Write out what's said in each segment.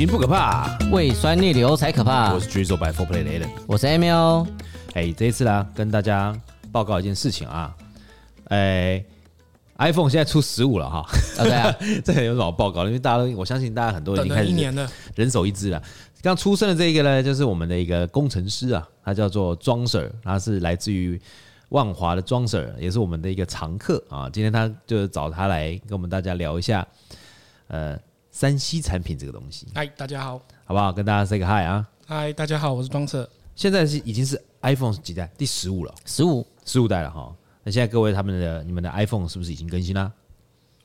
型不可怕，胃酸逆流才可怕。我是 Drizzle by Four Play 的 Allen，我是 Emil。哎，这一次啦，跟大家报告一件事情啊。哎，iPhone 现在出十五了哈。哦、对啊，这个有什么报告？因为大家都，我相信大家很多人已经开始一年了，人手一只了。刚出生的这一个呢，就是我们的一个工程师啊，他叫做庄 Sir，他是来自于万华的庄 Sir，也是我们的一个常客啊。今天他就找他来跟我们大家聊一下，呃。三 C 产品这个东西，嗨，大家好，好不好？跟大家 say 个 hi 啊！嗨，大家好，我是庄 Sir。现在是已经是 iPhone 几代？第十五了，十五，十五代了哈。那现在各位他们的你们的 iPhone 是不是已经更新了？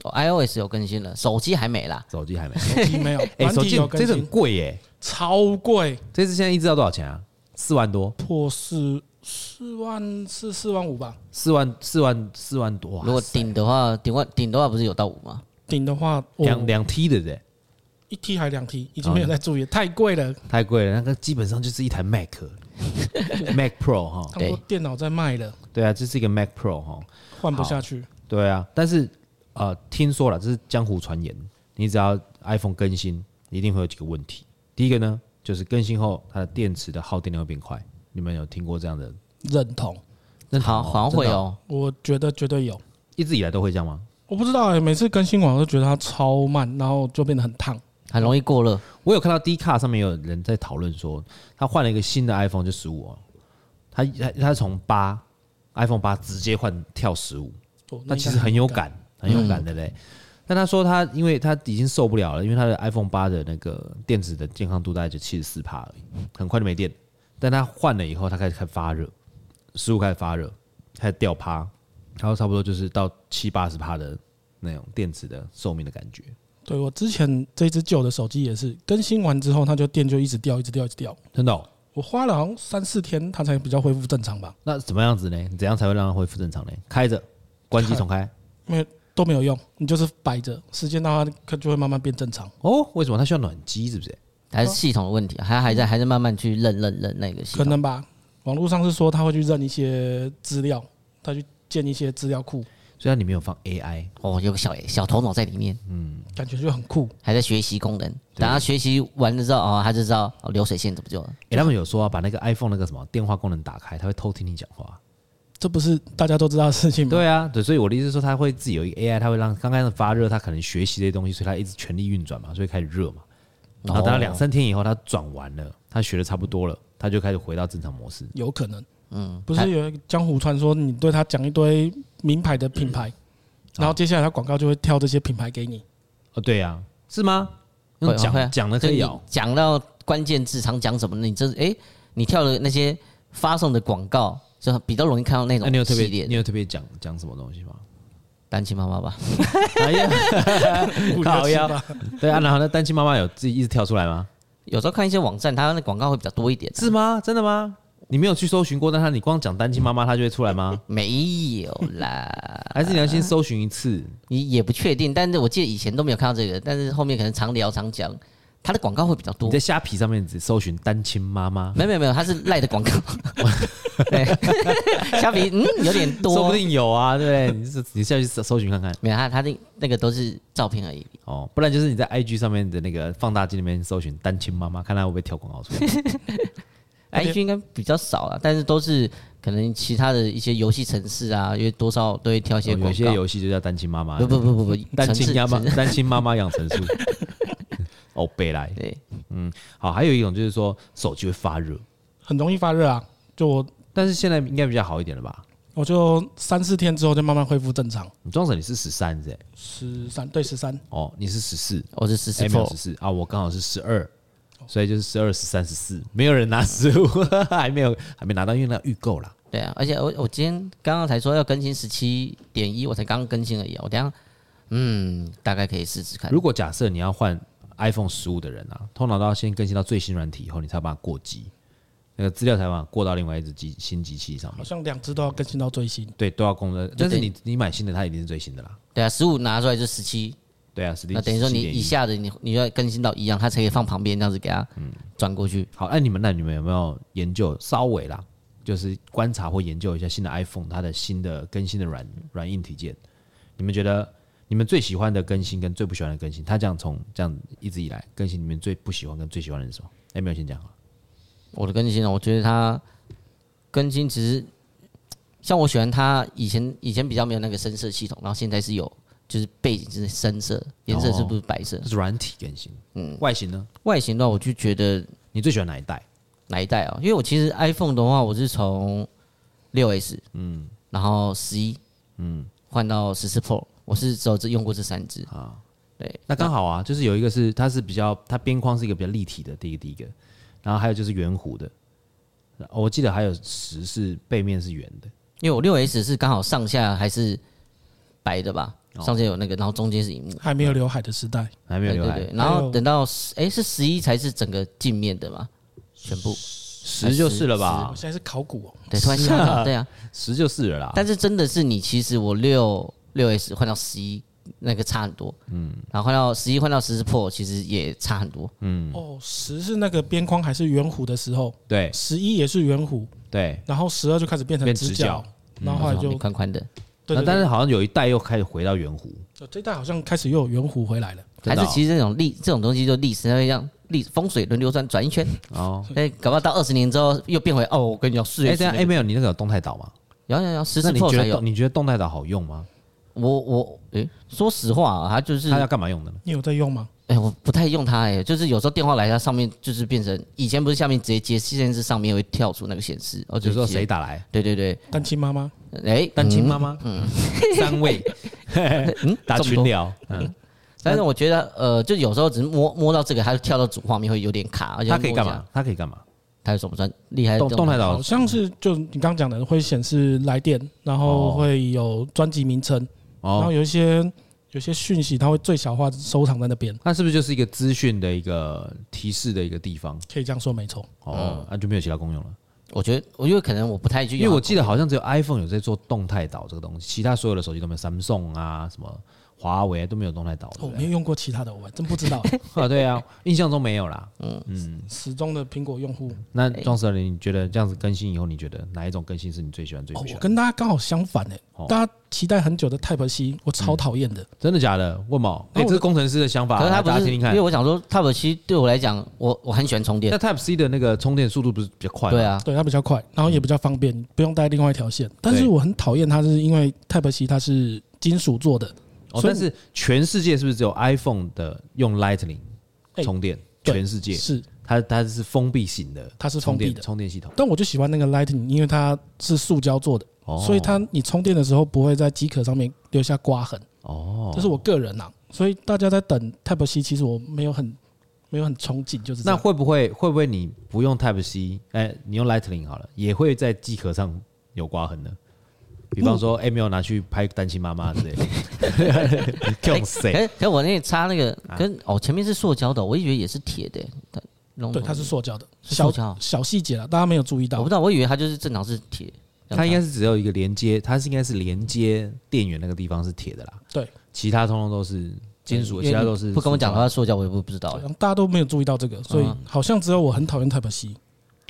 哦，iOS 有更新了，手机还没啦，手机还没，手机没有。哎，手机这次很贵耶，超贵。这次现在一直要多少钱啊？四万多，破四四万四四万五吧？四万四万四万多。如果顶的话，顶万顶的话不是有到五吗？顶的话，两两 T 的对。一 T 还两 T，已经没有在注意，哦、太贵了，太贵了。那个基本上就是一台 Mac，Mac Pro 哈，很多电脑在卖了。对啊，这是一个 Mac Pro 哈，换不下去。对啊，但是呃，听说了，这是江湖传言，你只要 iPhone 更新，一定会有几个问题。第一个呢，就是更新后它的电池的耗电量会变快。你们有听过这样的？认同。认同好，好像会哦。我觉得绝对有。一直以来都会这样吗？我不知道哎、欸，每次更新完我都觉得它超慢，然后就变得很烫。很容易过热。我有看到 D 卡上面有人在讨论说，他换了一个新的 iPhone，就十五哦，他他他从八 iPhone 八直接换跳十五，那其实很有感，很有感的嘞。但他说他因为他已经受不了了，因为他的 iPhone 八的那个电池的健康度大概就七十四帕而已，很快就没电。但他换了以后，他开始开始发热，十五开始发热，开始掉趴，然后差不多就是到七八十帕的那种电池的寿命的感觉。对，我之前这只旧的手机也是更新完之后，它就电就一直掉，一直掉，一直掉。真的、哦？我花了好像三四天，它才比较恢复正常吧？那怎么样子呢？你怎样才会让它恢复正常呢？开着，关机重开，没有都没有用，你就是摆着，时间到它就会慢慢变正常。哦，为什么它需要暖机？是不是？还是系统的问题？还还在还在慢慢去认认认那个系统？可能吧。网络上是说它会去认一些资料，它去建一些资料库。虽然里面有放 AI 哦，有个小小头脑在里面，嗯，感觉就很酷，还在学习功能。等他学习完了之后，哦，他就知道哦流水线怎么做了。哎，他们有说啊，把那个 iPhone 那个什么电话功能打开，他会偷听你讲话。这不是大家都知道的事情吗？对啊，对，所以我的意思是说，他会自己有一个 AI，他会让刚开始发热，他可能学习这些东西，所以他一直全力运转嘛，所以开始热嘛。然后等到两三天以后，他转完了，他学的差不多了，他就开始回到正常模式。有可能，嗯，不是有一个江湖传说，你对他讲一堆名牌的品牌。然后接下来，他广告就会挑这些品牌给你。哦，对呀，是吗？讲讲的可以有，讲到关键字常讲什么呢？你这哎，你跳的那些发送的广告，就比较容易看到那种。那你有特别，你有特别讲讲什么东西吗？单亲妈妈吧。哎呀，好呀。对啊，然后那单亲妈妈有自己一直跳出来吗？有时候看一些网站，它那广告会比较多一点。是吗？真的吗？你没有去搜寻过，但他你光讲单亲妈妈，他就会出来吗？没有啦，还是你要先搜寻一次？你也不确定，但是我记得以前都没有看到这个，但是后面可能常聊常讲，他的广告会比较多。你在虾皮上面只搜寻单亲妈妈？没有没有没有，他是赖的广告。对，虾皮嗯有点多，说不定有啊，对不对？你是你下去搜搜寻看看。没有，他他那那个都是照片而已。哦，不然就是你在 IG 上面的那个放大镜里面搜寻单亲妈妈，看他会不会跳广告出来。IG 应该比较少了，但是都是可能其他的一些游戏城市啊，因为多少都会挑一些广告。有些游戏就叫单亲妈妈。不不不不不，单亲妈妈，单亲妈妈养成术。哦，北来。对，嗯，好，还有一种就是说手机会发热，很容易发热啊。就我，但是现在应该比较好一点了吧？我就三四天之后就慢慢恢复正常。你装成你是十三是？十三对十三。哦，你是十四，我是十四，没有十四啊，我刚好是十二。所以就是十二、十三、十四，没有人拿十五，还没有还没拿到，因为那预购啦。对啊，而且我我今天刚刚才说要更新十七点一，我才刚刚更新而已。我等下嗯，大概可以试试看。如果假设你要换 iPhone 十五的人啊，通常都要先更新到最新软体以后，你才把它过机，那个资料才把它过到另外一只机新机器上面。好像两只都要更新到最新。对，都要公的。但是你你买新的，它一定是最新的啦。对啊，十五拿出来就十七。对啊，那等于说你以下的你你要更新到一样，它才可以放旁边这样子给它嗯转过去。好，那你们那你们有没有研究稍微啦，就是观察或研究一下新的 iPhone 它的新的更新的软软硬体件？你们觉得你们最喜欢的更新跟最不喜欢的更新，它这样从这样一直以来更新你们最不喜欢跟最喜欢的是什么？哎，没有先讲啊。我的更新呢，我觉得它更新其实像我喜欢它以前以前比较没有那个深色系统，然后现在是有，就是背景是深色，颜色是不是白色？这是软体更新。嗯，外形呢？外形的话，我就觉得你最喜欢哪一代？哪一代啊？因为我其实 iPhone 的话，我是从六 S，嗯，然后十一，嗯，换到十四 Pro，我是只有只用过这三支啊。对，那刚好啊，就是有一个是它是比较，它边框是一个比较立体的，第一个第一个。然后还有就是圆弧的，我记得还有十是背面是圆的，因为我六 S 是刚好上下还是白的吧，上下有那个，然后中间是荧幕，还没有刘海的时代，还没有刘海，然后等到十哎是十一才是整个镜面的嘛，全部。十就是了吧？现在是考古哦，对，突然想到对啊，十就是了啦。但是真的是你，其实我六六 S 换到十一。那个差很多，嗯，然后换到十一，换到十四 Pro，其实也差很多，嗯。哦，十是那个边框还是圆弧的时候，对，十一也是圆弧，对，然后十二就开始变成直角，然后后来就宽宽的，对。但是好像有一代又开始回到圆弧，这一代好像开始又有圆弧回来了，还是其实这种历这种东西就历史，它会让历风水轮流转，转一圈，哦，哎，搞不好到二十年之后又变回哦，我跟你讲，四哎这样哎没有，你那个有动态岛吗？有有有，十四 Pro 才有，你觉得动态岛好用吗？我我哎、欸，说实话啊，它就是它要干嘛用的呢？你有在用吗？诶、欸，我不太用它哎、欸，就是有时候电话来，它上面就是变成以前不是下面直接接，现在是上面会跳出那个显示，哦，就是说谁打来？对对对，单亲妈妈，哎，单亲妈妈，嗯，三位，嗯，打群聊，嗯，但是我觉得呃，就有时候只是摸摸到这个，它就跳到主画面会有点卡，而且它可以干嘛？它可以干嘛？它有什么厉害？动动态导好像是就你刚刚讲的，会显示来电，然后会有专辑名称。然后有一些有些讯息，它会最小化收藏在那边。那是不是就是一个资讯的一个提示的一个地方？可以这样说，没错。哦，那就没有其他功用了。我觉得，我觉得可能我不太去，因为我记得好像只有 iPhone 有在做动态岛这个东西，其他所有的手机都没有，Samsung 啊什么。华为都没有动态岛，我没有用过其他的，我真不知道 啊。对啊，印象中没有啦。嗯嗯，始终的苹果用户。那庄 Sir，你觉得这样子更新以后，你觉得哪一种更新是你最喜欢、最不喜欢？我跟大家刚好相反哎，大家期待很久的 Type C，我超讨厌的。真的假的？为什么？哎，这是工程师的想法。可是他不是，因为我想说 Type C 对我来讲，我我很喜欢充电。那 Type C 的那个充电速度不是比较快吗？对啊，对它比较快，然后也比较方便，不用带另外一条线。但是我很讨厌它，是因为 Type C 它是金属做的。哦，但是全世界是不是只有 iPhone 的用 Lightning 充电？全世界是它，它是封闭型的，它是封闭的充电系统。但我就喜欢那个 Lightning，因为它是塑胶做的，所以它你充电的时候不会在机壳上面留下刮痕。哦，这是我个人呐，所以大家在等 Type C，其实我没有很没有很憧憬，就是那会不会会不会你不用 Type C，哎，你用 Lightning 好了，也会在机壳上有刮痕呢？比方说，A 没有拿去拍单亲妈妈之类的，用谁？哎，可我那插那个跟哦，前面是塑胶的，我以为也是铁的。对，它是塑胶的，小小细节了，大家没有注意到。我不知道，我以为它就是正常是铁。它应该是只有一个连接，它是应该是连接电源那个地方是铁的啦。对，其他通通都是金属，其他都是不跟我讲它塑胶，我也不不知道。大家都没有注意到这个，所以好像只有我很讨厌 Type C。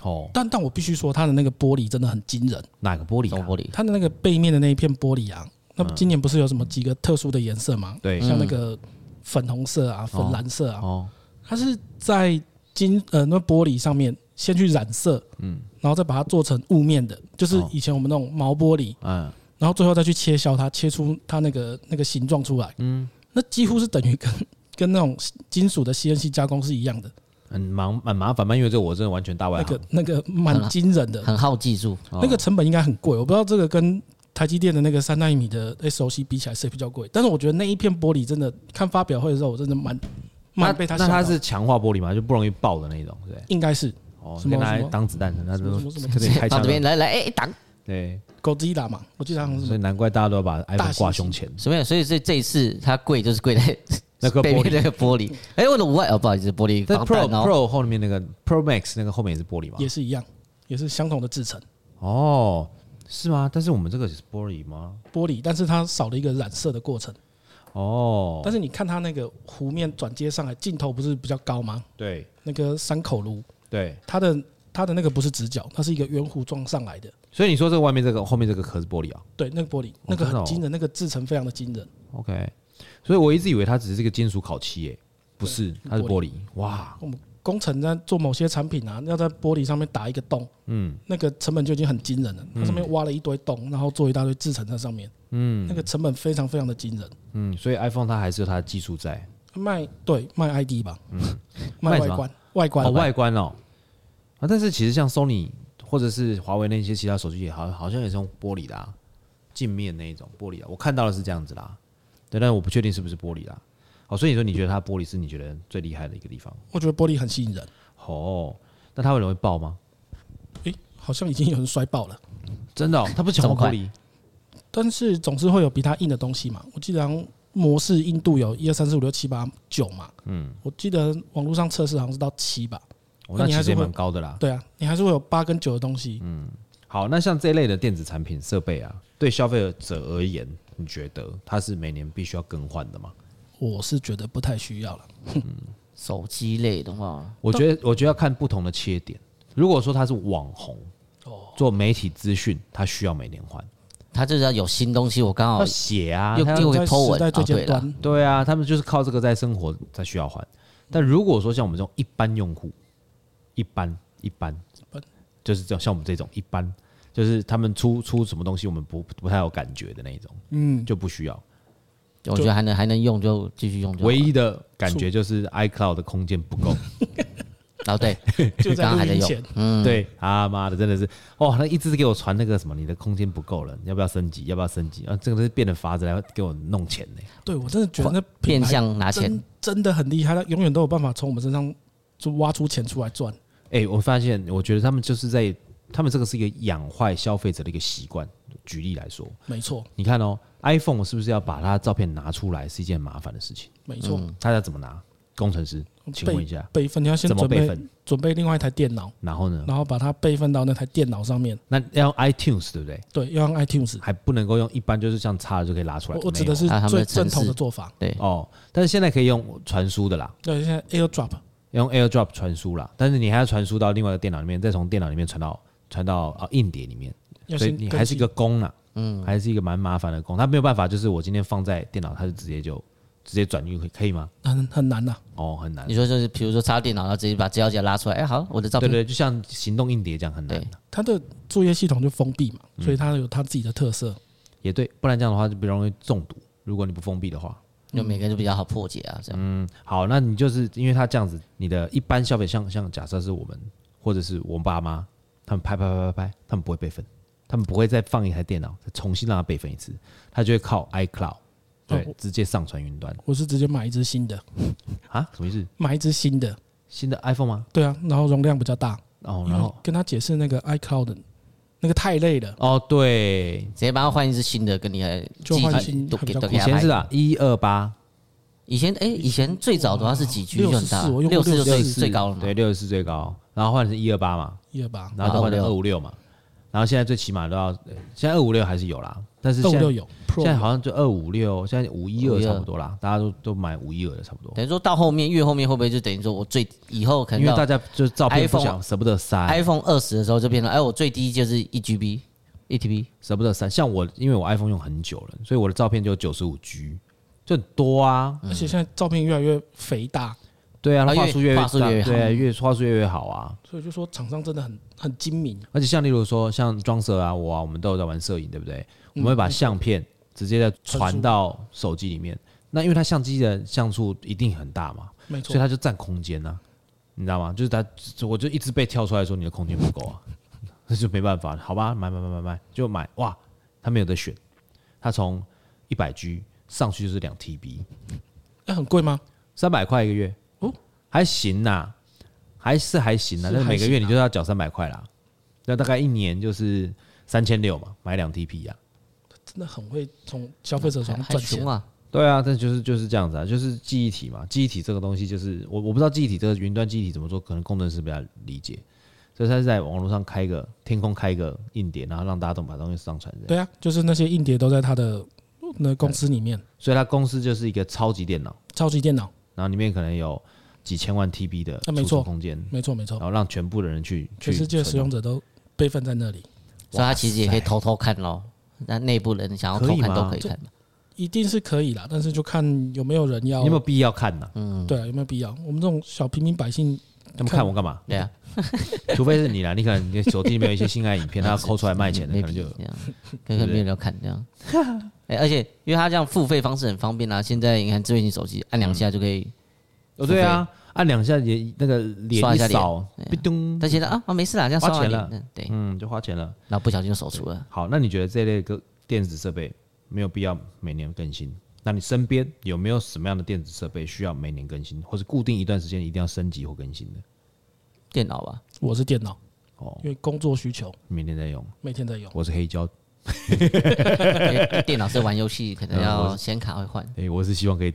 哦，但但我必须说，它的那个玻璃真的很惊人。哪个玻璃？玻璃？它的那个背面的那一片玻璃啊，那今年不是有什么几个特殊的颜色吗？对，像那个粉红色啊、粉蓝色啊。哦。它是在金呃那玻璃上面先去染色，嗯，然后再把它做成雾面的，就是以前我们那种毛玻璃，嗯，然后最后再去切削它，切出它那个那个形状出来，嗯，那几乎是等于跟跟那种金属的 CNC 加工是一样的。很忙，蛮麻烦嘛，因为这我真的完全大外行。那个那个蛮惊人的，很耗技术，那个成本应该很贵。我不知道这个跟台积电的那个三纳米的 SOC 比起来是比较贵？但是我觉得那一片玻璃真的，看发表会的时候，我真的蛮蛮被它。那它是强化玻璃嘛？就不容易爆的那种，对？应该是哦，拿来当子弹的，那都特别开枪。这边来来哎挡，对，Godzilla 嘛，我记得好像是。所以难怪大家都要把 iPhone 挂胸前。什么？所以这这一次它贵就是贵在。那个玻璃，那个玻璃，哎，我的五万哦，不好意思，玻璃。但 Pro Pro 后面那个 Pro Max 那个后面也是玻璃吗？也是一样，也是相同的制成。哦，是吗？但是我们这个是玻璃吗？玻璃，但是它少了一个染色的过程。哦。但是你看它那个弧面转接上来，镜头不是比较高吗？对。那个三口炉。对。它的它的那个不是直角，它是一个圆弧状上来的。所以你说这个外面这个后面这个壳是玻璃啊？对，那个玻璃，那个很惊人，那个制成非常的惊人。OK。所以我一直以为它只是这个金属烤漆，诶，不是，它是玻璃。哇，我们工程在做某些产品啊，要在玻璃上面打一个洞，嗯，那个成本就已经很惊人了。它上面挖了一堆洞，然后做一大堆制成在上面，嗯，那个成本非常非常的惊人。嗯，所以 iPhone 它还是有它的技术在卖，对，卖 ID 吧，嗯，卖外观，外观，哦，外观哦。啊，但是其实像 Sony 或者是华为那些其他手机也好，好像也是用玻璃的啊，镜面那一种玻璃的，我看到的是这样子啦。对，但是我不确定是不是玻璃啦。哦，所以你说你觉得它玻璃是你觉得最厉害的一个地方？我觉得玻璃很吸引人。哦，那它会容易爆吗？诶、欸，好像已经有人摔爆了。真的、哦？它不是强化玻璃？但是总是会有比它硬的东西嘛。我记得模式硬度有一二三四五六七八九嘛。嗯，我记得网络上测试好像是到七吧。哦，那其实也蛮高的啦。对啊，你还是会有八跟九的东西。嗯，好，那像这一类的电子产品设备啊，对消费者而言，你觉得它是每年必须要更换的吗？我是觉得不太需要了。嗯，手机类的话，我觉得我觉得要看不同的切点。如果说他是网红，做媒体资讯，他需要每年换。他就是要有新东西，我刚好写啊，又又会 po 文，对了，对啊，他们就是靠这个在生活，才需要换。但如果说像我们这种一般用户，一般一般，就是这种像我们这种一般，就是他们出出什么东西，我们不不太有感觉的那一种，嗯，就不需要。我觉得还能还能用就继续用。唯一的感觉就是 iCloud 的空间不够。哦，对，就刚刚还在用。嗯，对，他妈的真的是，哦，那一直给我传那个什么，你的空间不够了，要不要升级？要不要升级？啊，这个是变着法子来给我弄钱呢。对，我真的觉得那 变相拿钱真的很厉害，他永远都有办法从我们身上就挖出钱出来赚。哎，我发现，我觉得他们就是在，他们这个是一个养坏消费者的一个习惯。举例来说，没错，你看哦，iPhone 是不是要把它照片拿出来是一件麻烦的事情？没错，他要怎么拿？工程师，请问一下，备份你要先准备准备另外一台电脑，然后呢？然后把它备份到那台电脑上面。那要用 iTunes 对不对？对，要用 iTunes，还不能够用一般，就是像插了就可以拉出来。我指的是最正统的做法。对哦，但是现在可以用传输的啦。对，现在 AirDrop 用 AirDrop 传输啦，但是你还要传输到另外一个电脑里面，再从电脑里面传到传到啊硬碟里面，所以你还是一个工呢。嗯，还是一个蛮麻烦的工，他没有办法，就是我今天放在电脑，他就直接就直接转运，可以可以吗？很很难呐，哦，很难。你说就是，比如说插电脑，然后直接把资料夹拉出来，哎，好，我的照片。对对，就像行动硬碟这样很难。它的作业系统就封闭嘛，所以它有它自己的特色。也对，不然这样的话就比较容易中毒。如果你不封闭的话，就每个人都比较好破解啊，这样。嗯，好，那你就是因为他这样子，你的一般消费，像像假设是我们或者是我爸妈，他们拍拍拍拍拍，他们不会备份。他们不会再放一台电脑，再重新让它备份一次，他就会靠 iCloud，对，直接上传云端。我是直接买一只新的，啊？什么意思？买一只新的，新的 iPhone 吗？对啊，然后容量比较大。哦，然后跟他解释那个 iCloud，那个太累了。哦，对，直接帮他换一只新的，跟你来就换新的。以前是啊，一二八，以前哎，以前最早的话是几 G 就很大，六十四最最高了嘛？对，六十四最高，然后换成一二八嘛，一二八，然后再换成二五六嘛。然后现在最起码都要，现在二五六还是有啦，但是现在有，现在好像就二五六，现在五一二差不多啦，大家都都买五一二的差不多。等于说到后面越后面会不会就等于说我最以后可能因为大家就是照片不想 舍不得塞，iPhone 二十的时候就变成哎我最低就是一 GB 一 TB 舍不得塞，像我因为我 iPhone 用很久了，所以我的照片就九十五 G 就很多啊，而且现在照片越来越肥大。对啊，它画质越画质越好，对，越画质越越好啊。所以就说厂商真的很很精明。而且像例如说像庄 Sir 啊，我啊，我们都有在玩摄影，对不对？我们会把相片直接的传到手机里面。那因为它相机的像素一定很大嘛，没错，所以它就占空间呐，你知道吗？就是它，我就一直被跳出来说你的空间不够啊，那就没办法，好吧，买买买买买，就买哇，他没有得选，他从一百 G 上去就是两 TB，那很贵吗？三百块一个月。还行呐，还是还行呐，但是每个月你就要缴三百块啦，那大概一年就是三千六嘛，买两 TP 呀，真的很会从消费者上赚钱。啊。对啊，但就是就是这样子啊，就是记忆体嘛，记忆体这个东西就是我我不知道记忆体这个云端记忆体怎么做，可能工程师比较理解，所以他是在网络上开一个天空开一个硬碟，然后让大家都把东西上传。对啊，就是那些硬碟都在他的那公司里面，所以他公司就是一个超级电脑，超级电脑，然后里面可能有。几千万 TB 的储存空间，没错没错，然后让全部的人去，全世界使用者都备份在那里，所以他其实也可以偷偷看咯。那内部人想要偷看都可以看。一定是可以啦，但是就看有没有人要，有没有必要看呢？嗯，对啊，有没有必要？我们这种小平民百姓，他们看我干嘛？对啊，除非是你啦，你可能你手机里面有一些性爱影片，他要抠出来卖钱的，可能就这样，可能没有人要看这样。哎，而且因为他这样付费方式很方便啊，现在你看智慧型手机按两下就可以。哦，对啊，按两下也那个脸一扫，咚，他觉得啊啊没事啦，这样花钱了，对，嗯，就花钱了，然后不小心就手出了。好，那你觉得这类个电子设备？没有必要每年更新。那你身边有没有什么样的电子设备需要每年更新，或是固定一段时间一定要升级或更新的？电脑吧，我是电脑哦，因为工作需求，每天在用，每天在用。我是黑胶，电脑是玩游戏，可能要 显卡会换。哎，我是希望可以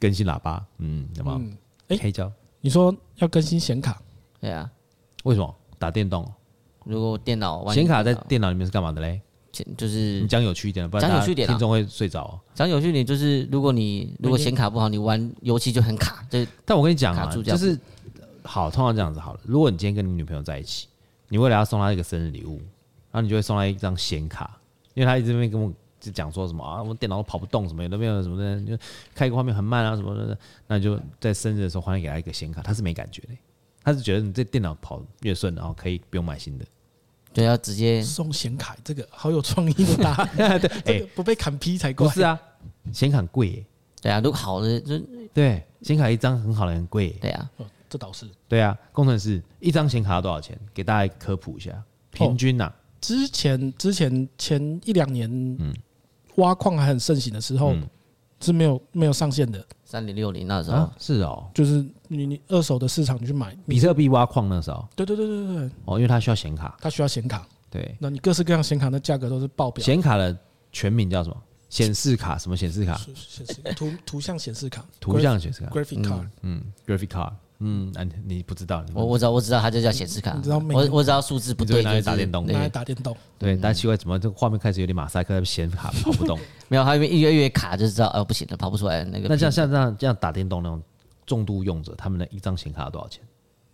更新喇叭，嗯，什么？哎，黑胶，你说要更新显卡？对啊，为什么？打电动？如果电脑显卡在电脑里面是干嘛的嘞？就是你讲有趣一点，不然讲有趣一点，听众会睡着。讲有趣一点，就是如果你如果显卡不好，你玩游戏就很卡。就但我跟你讲啊，就是好，通常这样子好了。如果你今天跟你女朋友在一起，你为了要送她一个生日礼物，然后你就会送她一张显卡，因为她一直没跟我就讲说什么啊，我电脑都跑不动，什么都没有什么的，就开一个画面很慢啊什么的。那你就在生日的时候换给他一个显卡，他是没感觉的，他是觉得你这电脑跑越顺，然后可以不用买新的。对，要直接送显卡，这个好有创意的答案。对，这个不被砍批才怪。不是啊，显卡很贵耶。对啊，如果好的就对，显卡一张很好的很贵。对啊，这倒是。对啊，工程师一张显卡要多少钱？给大家科普一下，平均呐。之前之前前一两年，嗯，挖矿还很盛行的时候。是没有没有上限的，三零六零那时候是哦，就是你你二手的市场你去买比特币挖矿那时候，对对对对对哦，因为它需要显卡，它需要显卡，对，那你各式各样显卡的价格都是爆表。显卡的全名叫什么？显示卡？什么显示卡？显示图图像显示卡，图像显示卡，graphic card，嗯，graphic card。嗯，啊，你不知道？我我知道，我知道，它就叫显示卡。你知道？我我知道数字不对，拿来打电动，拿来打电动。对，但奇怪，怎么这个画面开始有点马赛克，显卡跑不动？没有，它因为越越卡就知道，哦，不行了，跑不出来那个。那像像这样这样打电动那种重度用者，他们的一张显卡多少钱？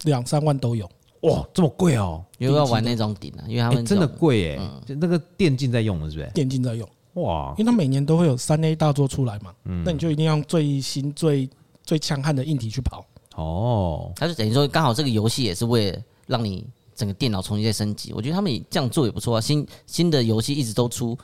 两三万都有。哇，这么贵哦！因为要玩那种顶啊，因为他们真的贵哎，就那个电竞在用的是不是？电竞在用。哇，因为它每年都会有三 A 大作出来嘛，那你就一定要用最新最最强悍的硬体去跑。哦，他就等于说，刚好这个游戏也是为了让你整个电脑重新再升级。我觉得他们这样做也不错啊。新新的游戏一直都出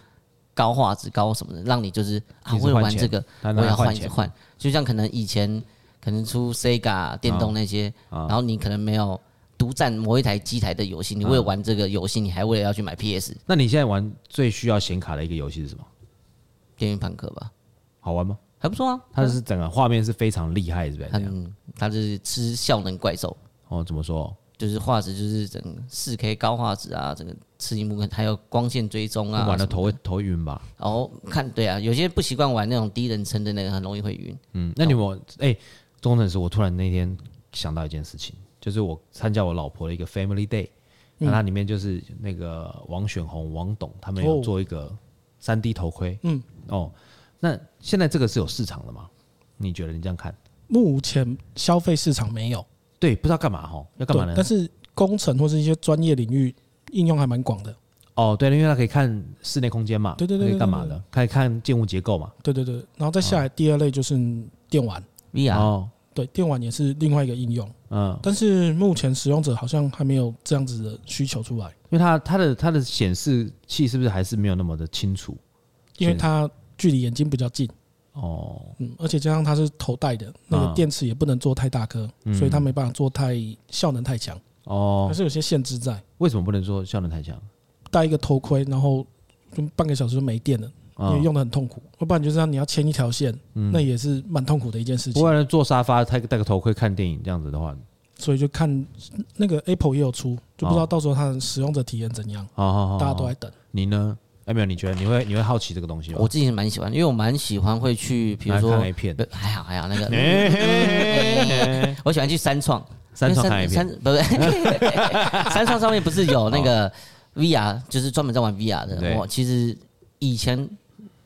高画质、高什么的，让你就是啊，为了玩这个，我要换一直换。就像可能以前可能出 Sega 电动那些，然后你可能没有独占某一台机台的游戏，你为了玩这个游戏，你还为了要去买 PS。那你现在玩最需要显卡的一个游戏是什么？电驭叛客吧？好玩吗？还不错啊，它是整个画面是非常厉害，是不是？嗯，它是吃效能怪兽。哦，怎么说？就是画质就是整四 K 高画质啊，整个吃萤幕还有光线追踪啊。玩的头会头晕吧？哦，看对啊，有些不习惯玩那种第一人称的那个，很容易会晕。嗯，那你我哎，中正是我突然那天想到一件事情，就是我参加我老婆的一个 Family Day，那它里面就是那个王选红、王董他们有做一个三 D 头盔。嗯，哦。那现在这个是有市场的吗？你觉得你这样看？目前消费市场没有，对，不知道干嘛哈，要干嘛呢？但是工程或是一些专业领域应用还蛮广的。哦，对，因为它可以看室内空间嘛，对对对，可以干嘛的？可以看建物结构嘛，对对对。然后再下来第二类就是电玩，VR，哦，对，电玩也是另外一个应用。嗯，但是目前使用者好像还没有这样子的需求出来，因为它它的它的显示器是不是还是没有那么的清楚？因为它。距离眼睛比较近哦，嗯，而且加上它是头戴的，那个电池也不能做太大颗，所以它没办法做太效能太强哦，还是有些限制在。为什么不能做效能太强？戴一个头盔，然后就半个小时就没电了，因为用的很痛苦。要不然就是让你要牵一条线，那也是蛮痛苦的一件事情。不然坐沙发，戴戴个头盔看电影这样子的话，所以就看那个 Apple 也有出，就不知道到时候它的使用者体验怎样。大家都在等。你呢？有没有？你觉得你会你会好奇这个东西吗？我自己蛮喜欢，因为我蛮喜欢会去，比如说看 A 片，还好还好那个，我喜欢去三创，三创看 A 片，不对，三创上面不是有那个 VR，就是专门在玩 VR 的。我其实以前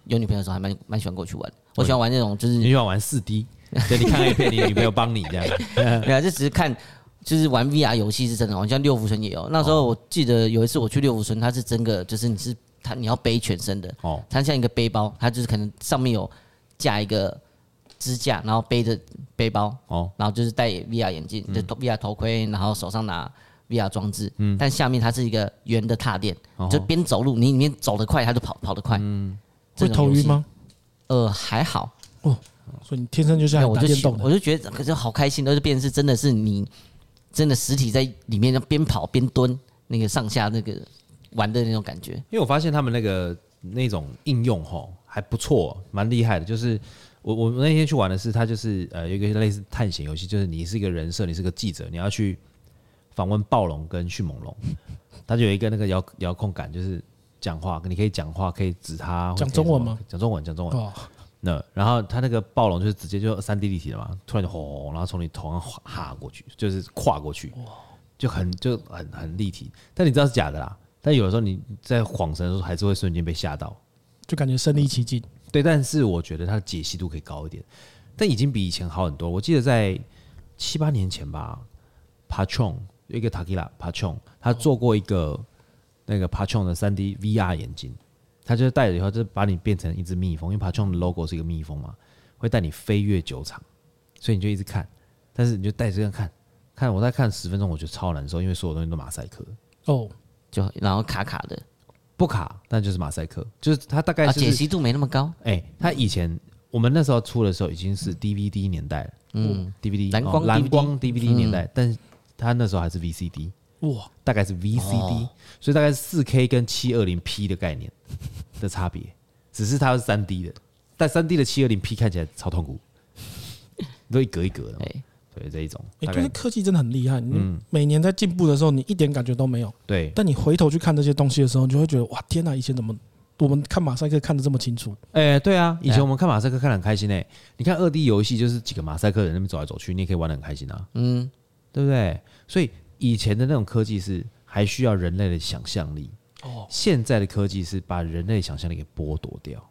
有女朋友的时候，还蛮蛮喜欢过去玩。我喜欢玩那种，就是你喜欢玩四 D，对，你看 A 片，你女朋友帮你这样，没有，就只是看，就是玩 VR 游戏是真的，好像六福村也有。那时候我记得有一次我去六福村，它是真的，就是你是。它你要背全身的哦，它像一个背包，它就是可能上面有架一个支架，然后背着背包哦，然后就是戴 VR 眼镜，就 VR 头盔，然后手上拿 VR 装置，嗯，但下面它是一个圆的踏垫，就边走路，你里面走得快，它就跑跑得快，嗯，会头晕吗？呃，还好哦，所以你天生就像我就我就觉得可是好开心，都是变成是真的是你真的实体在里面边跑边蹲，那个上下那个。玩的那种感觉，因为我发现他们那个那种应用吼还不错，蛮厉害的。就是我我那天去玩的是，它就是呃有一个类似探险游戏，就是你是一个人设，你是个记者，你要去访问暴龙跟迅猛龙，它就有一个那个遥遥控杆，就是讲话，你可以讲话，可以指它讲中文吗？讲中文，讲中文。哦、那然后它那个暴龙就是直接就三 D 立体的嘛，突然就轰，然后从你头上哈过去，就是跨过去，就很就很很立体，但你知道是假的啦。但有的时候你在恍神的时候，还是会瞬间被吓到，就感觉身临其境。对，但是我觉得它的解析度可以高一点，但已经比以前好很多。我记得在七八年前吧，Patron 有一个 Takila Patron，他做过一个那个 Patron 的三 D VR 眼镜，他就是戴了以后就把你变成一只蜜蜂，因为 Patron 的 logo 是一个蜜蜂嘛，会带你飞越酒厂，所以你就一直看，但是你就戴着这样看，看我再看十分钟，我觉得超难受，因为所有东西都马赛克哦。就然后卡卡的，不卡，但就是马赛克，就是它大概是解析度没那么高。哎，它以前我们那时候出的时候已经是 DVD 年代了，嗯，DVD 蓝光蓝光 DVD 年代，但它那时候还是 VCD，哇，大概是 VCD，所以大概是四 K 跟七二零 P 的概念的差别，只是它是三 D 的，但三 D 的七二零 P 看起来超痛苦，都一格一格的。对这一种，哎，就是科技真的很厉害。嗯，每年在进步的时候，你一点感觉都没有。对，但你回头去看这些东西的时候，你就会觉得哇，天哪！以前怎么我们看马赛克看得这么清楚？哎，对啊，以前我们看马赛克看得很开心哎。你看二 D 游戏就是几个马赛克人那边走来走去，你也可以玩得很开心啊。嗯，对不对？所以以前的那种科技是还需要人类的想象力。哦，现在的科技是把人类想象力给剥夺掉。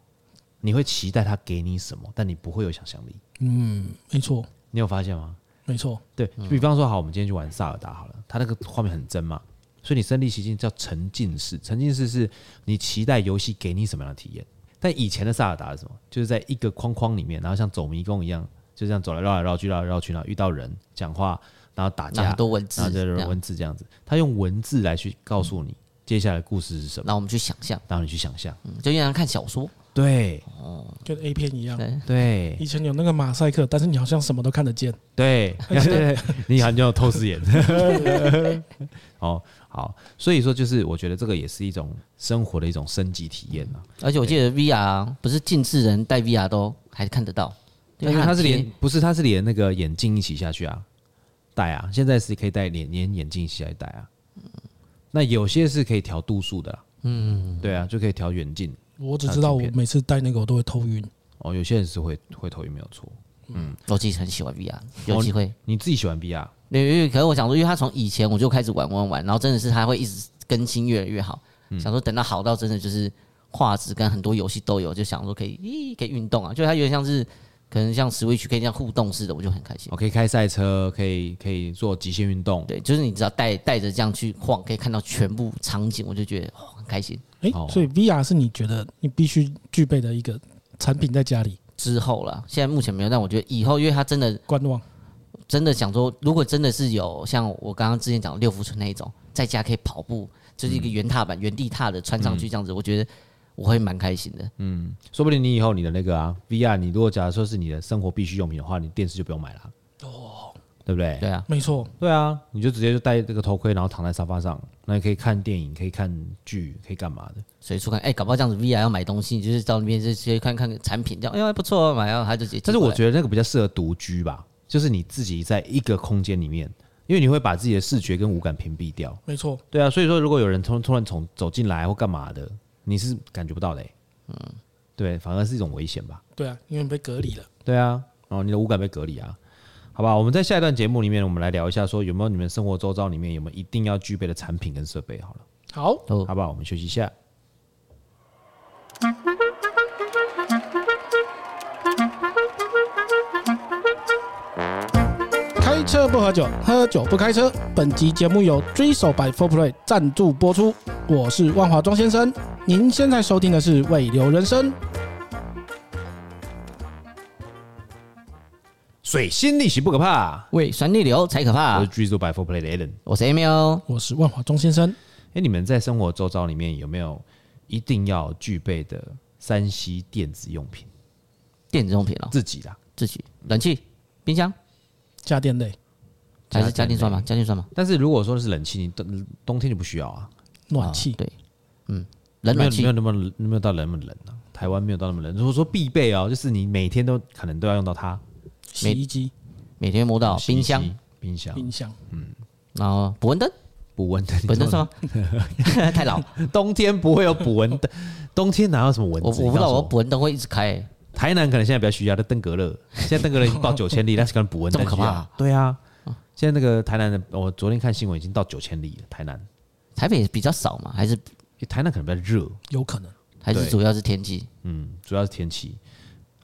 你会期待他给你什么，但你不会有想象力。嗯，没错。你有发现吗？没错，对，比方说好，我们今天去玩萨尔达好了，它那个画面很真嘛，所以你身临其境叫沉浸式。沉浸式是你期待游戏给你什么样的体验？但以前的萨尔达是什么？就是在一个框框里面，然后像走迷宫一样，就这样走来绕来绕去，绕来绕去，然后遇到人讲话，然后打架，很多文字，然后就是文字这样子。他用文字来去告诉你接下来的故事是什么？那我们去想象，让你去想象，就像看小说。对，哦，跟 A 片一样。对，以前有那个马赛克，但是你好像什么都看得见。对，你好像有透视眼。哦，好，所以说就是我觉得这个也是一种生活的一种升级体验嘛。而且我记得 VR 不是近视人戴 VR 都还看得到，因为它是连不是它是连那个眼镜一起下去啊，戴啊，现在是可以戴连连眼镜一起来戴啊。那有些是可以调度数的，嗯，对啊，就可以调远近。我只知道，我每次戴那个我都会头晕。哦，有些人是会会头晕，没有错。嗯，我自己很喜欢 VR，有机会。你自己喜欢 VR？因为可是我想说，因为他从以前我就开始玩玩玩，然后真的是他会一直更新，越来越好。想说等到好到真的就是画质跟很多游戏都有，就想说可以，咦，可以运动啊，就它有点像是可能像 Switch 可以这样互动式的，我就很开心。我可以开赛车，可以可以做极限运动。对，就是你只要带带着这样去晃，可以看到全部场景，我就觉得很开心。哎，所以 VR 是你觉得你必须具备的一个产品，在家里之后了。现在目前没有，但我觉得以后，因为它真的观望，真的想说，如果真的是有像我刚刚之前讲的六福村那一种，在家可以跑步，就是一个原踏板、原地踏的穿上去这样子，我觉得我会蛮开心的。嗯，说不定你以后你的那个啊 VR，你如果假如说是你的生活必需用品的话，你电视就不用买了。哦。对不对？对啊，没错。对啊，你就直接就戴这个头盔，然后躺在沙发上，那你可以看电影，可以看剧，可以干嘛的？随处看。哎，搞不好这样子，VR 要买东西，你就是到那边就直接看看产品，这样哎呀不错，买，然后他就直接。但是我觉得那个比较适合独居吧，就是你自己在一个空间里面，因为你会把自己的视觉跟五感屏蔽掉。没错。对啊，所以说如果有人突突然从走进来或干嘛的，你是感觉不到的。嗯，对，反而是一种危险吧。对啊，因为被隔离了。对啊，哦，你的五感被隔离啊。好吧，我们在下一段节目里面，我们来聊一下，说有没有你们生活周遭里面有没有一定要具备的产品跟设备？好了，好，好不好？我们休息一下。开启车不喝酒，喝酒不开车。本集节目由追手百 Four Play 赞助播出。我是万华庄先生，您现在收听的是《未留人生》。水星逆行不可怕，胃酸逆流才可怕。我是 Drizzle by 4Play 的 Alan，我是 Emil，我是万华钟先生。哎，你们在生活周遭里面有没有一定要具备的三 C 电子用品？电子用品哦，自己的，自己冷气、冰箱。家电类还是家电算吗？家电算吗？但是如果说是冷气，你冬冬天就不需要啊。暖气对，嗯，冷暖气没有那么没有到那么冷啊。台湾没有到那么冷。如果说必备哦，就是你每天都可能都要用到它。洗衣机每天摸到冰箱，冰箱，冰箱，嗯，然后补蚊灯，补蚊灯，补温灯是吗？太老，冬天不会有补蚊灯，冬天哪有什么蚊子？我我不知道，我补蚊灯会一直开。台南可能现在比较需要的登革热，现在登革热已经到九千例，但是可能补蚊灯。这么可怕？对啊，现在那个台南的，我昨天看新闻已经到九千例了。台南、台北也比较少嘛？还是台南可能比较热？有可能，还是主要是天气？嗯，主要是天气。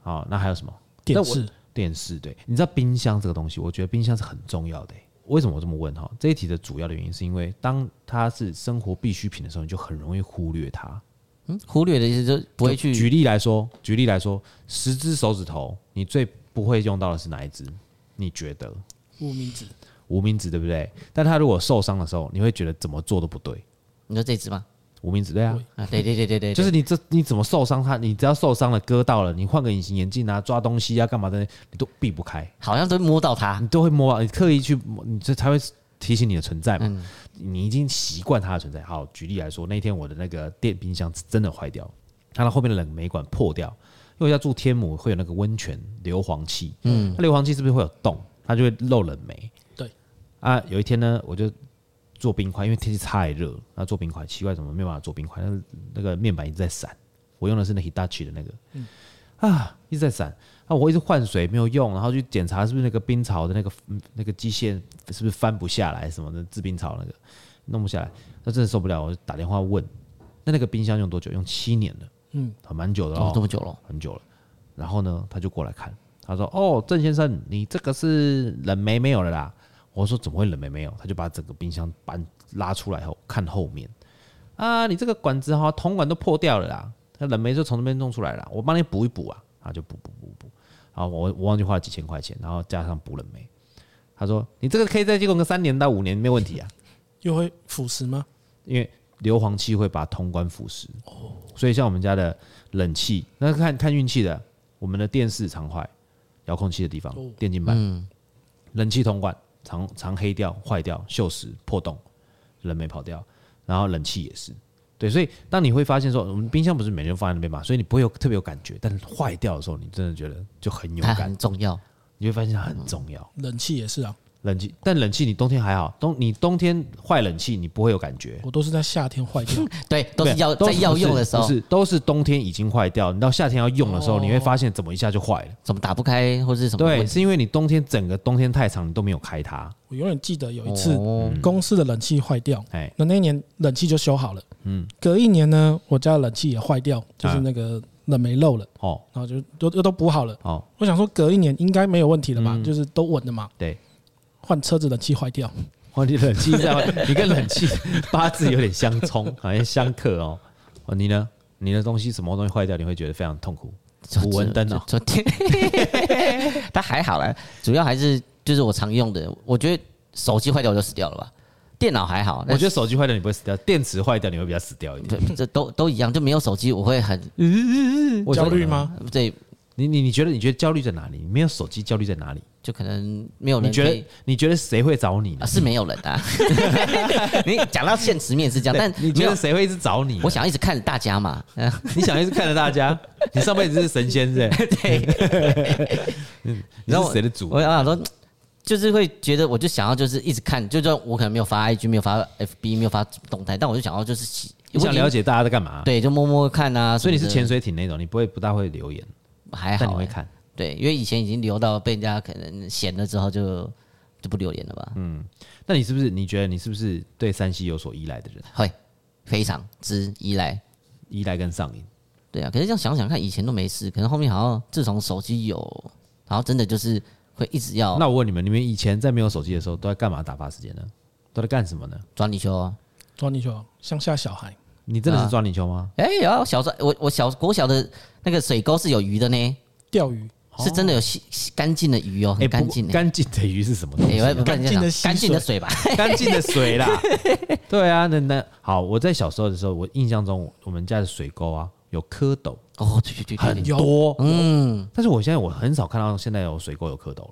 好，那还有什么？电视，电视。对，你知道冰箱这个东西，我觉得冰箱是很重要的。为什么我这么问？哈，这一题的主要的原因是因为当它是生活必需品的时候，你就很容易忽略它。嗯，忽略的意思就不会去。举例来说，举例来说，十只手指头，你最不会用到的是哪一只？你觉得？无名指。无名指对不对？但他如果受伤的时候，你会觉得怎么做都不对。你说这只吗？无名指对啊。啊，对对对对对，就是你这你怎么受伤？他你只要受伤了，割到了，你换个隐形眼镜啊，抓东西啊，干嘛的，你都避不开。好像都摸到它，你都会摸，你刻意去摸，你这才会提醒你的存在嘛。嗯你已经习惯它的存在。好，举例来说，那天我的那个电冰箱真的坏掉，它的后面的冷媒管破掉。因为要住天母，会有那个温泉硫磺气，嗯，那硫磺气是不是会有洞？它就会漏冷媒。对。啊，有一天呢，我就做冰块，因为天气太热，那做冰块奇怪，怎么没办法做冰块？那那个面板一直在闪。我用的是那 Hitachi 的那个，嗯，啊，一直在闪。啊，我一直换水没有用，然后去检查是不是那个冰槽的那个那个机械是不是翻不下来什么的，制冰槽那个弄不下来，那真的受不了，我就打电话问。那那个冰箱用多久？用七年了，嗯，蛮久的哦，这么久了，很久了。然后呢，他就过来看，他说：“哦，郑先生，你这个是冷媒没有了啦。”我说：“怎么会冷媒没有？”他就把整个冰箱搬拉出来后看后面，啊，你这个管子哈，铜管都破掉了啦，那冷媒就从那边弄出来了，我帮你补一补啊，啊，就补补补补。然后我我忘记花了几千块钱，然后加上补冷媒。他说：“你这个可以再用个三年到五年没问题啊。”又会腐蚀吗？因为硫磺气会把铜管腐蚀。所以像我们家的冷气，那看看运气的。我们的电视常坏，遥控器的地方，电竞板，冷气铜管常常黑掉、坏掉、锈蚀、破洞，人没跑掉，然后冷气也是。对，所以当你会发现说，我们冰箱不是每天放在那边嘛，所以你不会有特别有感觉，但是坏掉的时候，你真的觉得就很有感，很重要，你会发现它很重要。冷气也是啊，冷气，但冷气你冬天还好，冬你冬天坏冷气你不会有感觉，我都是在夏天坏掉，对，都是要在要用的时候，不是都是冬天已经坏掉，你到夏天要用的时候，你会发现怎么一下就坏了，怎么打不开或是什么？对，是因为你冬天整个冬天太长，你都没有开它。我永远记得有一次公司的冷气坏掉，哎，那那一年冷气就修好了。嗯，隔一年呢，我家的冷气也坏掉，就是那个冷媒漏了。哦，然后就都又都补好了。哦。我想说隔一年应该没有问题了吧，就是都稳的嘛。对，换车子冷气坏掉，换你冷气在，你跟冷气八字有点相冲，好像相克哦。哦，你呢？你的东西什么东西坏掉，你会觉得非常痛苦？补温灯哦，昨天，它还好啦，主要还是就是我常用的，我觉得手机坏掉我就死掉了吧。电脑还好，我觉得手机坏掉你不会死掉，电池坏掉你会比较死掉一点。对，这都都一样，就没有手机我会很焦虑吗？对，你你你觉得你觉得焦虑在哪里？没有手机焦虑在哪里？就可能没有人。你觉得你觉得谁会找你呢？是没有人啊。你讲到现实面是这样，但你觉得谁会一直找你？我想要一直看着大家嘛。你想一直看着大家？你上辈子是神仙是？对。你知道谁的主？我想说。就是会觉得，我就想要就是一直看，就算我可能没有发 IG，没有发 FB，没有发动态，但我就想要就是你想了解大家在干嘛？对，就摸摸看啊。所以你是潜水艇那种，你不会不大会留言，还好、欸。你会看？对，因为以前已经留到被人家可能嫌了之后就，就就不留言了吧。嗯，那你是不是？你觉得你是不是对三 C 有所依赖的人？会，非常之依赖，依赖跟上瘾。对啊，可是这样想想看，以前都没事，可能后面好像自从手机有，然后真的就是。会一直要。那我问你们，你们以前在没有手机的时候，都在干嘛打发时间呢？都在干什么呢？抓泥鳅啊，抓泥鳅，乡下小孩。你真的是抓泥鳅吗？哎、啊，有小时候我我小国小的那个水沟是有鱼的呢，钓鱼是真的有洗干净的鱼哦，很干净的。干净的鱼是什么东西？干净的干净的水吧，干净的水啦。对啊，那那好，我在小时候的时候，我印象中我们家的水沟啊有蝌蚪哦，对对对，很多，嗯。但是我现在我很少看到现在有水沟有蝌蚪了。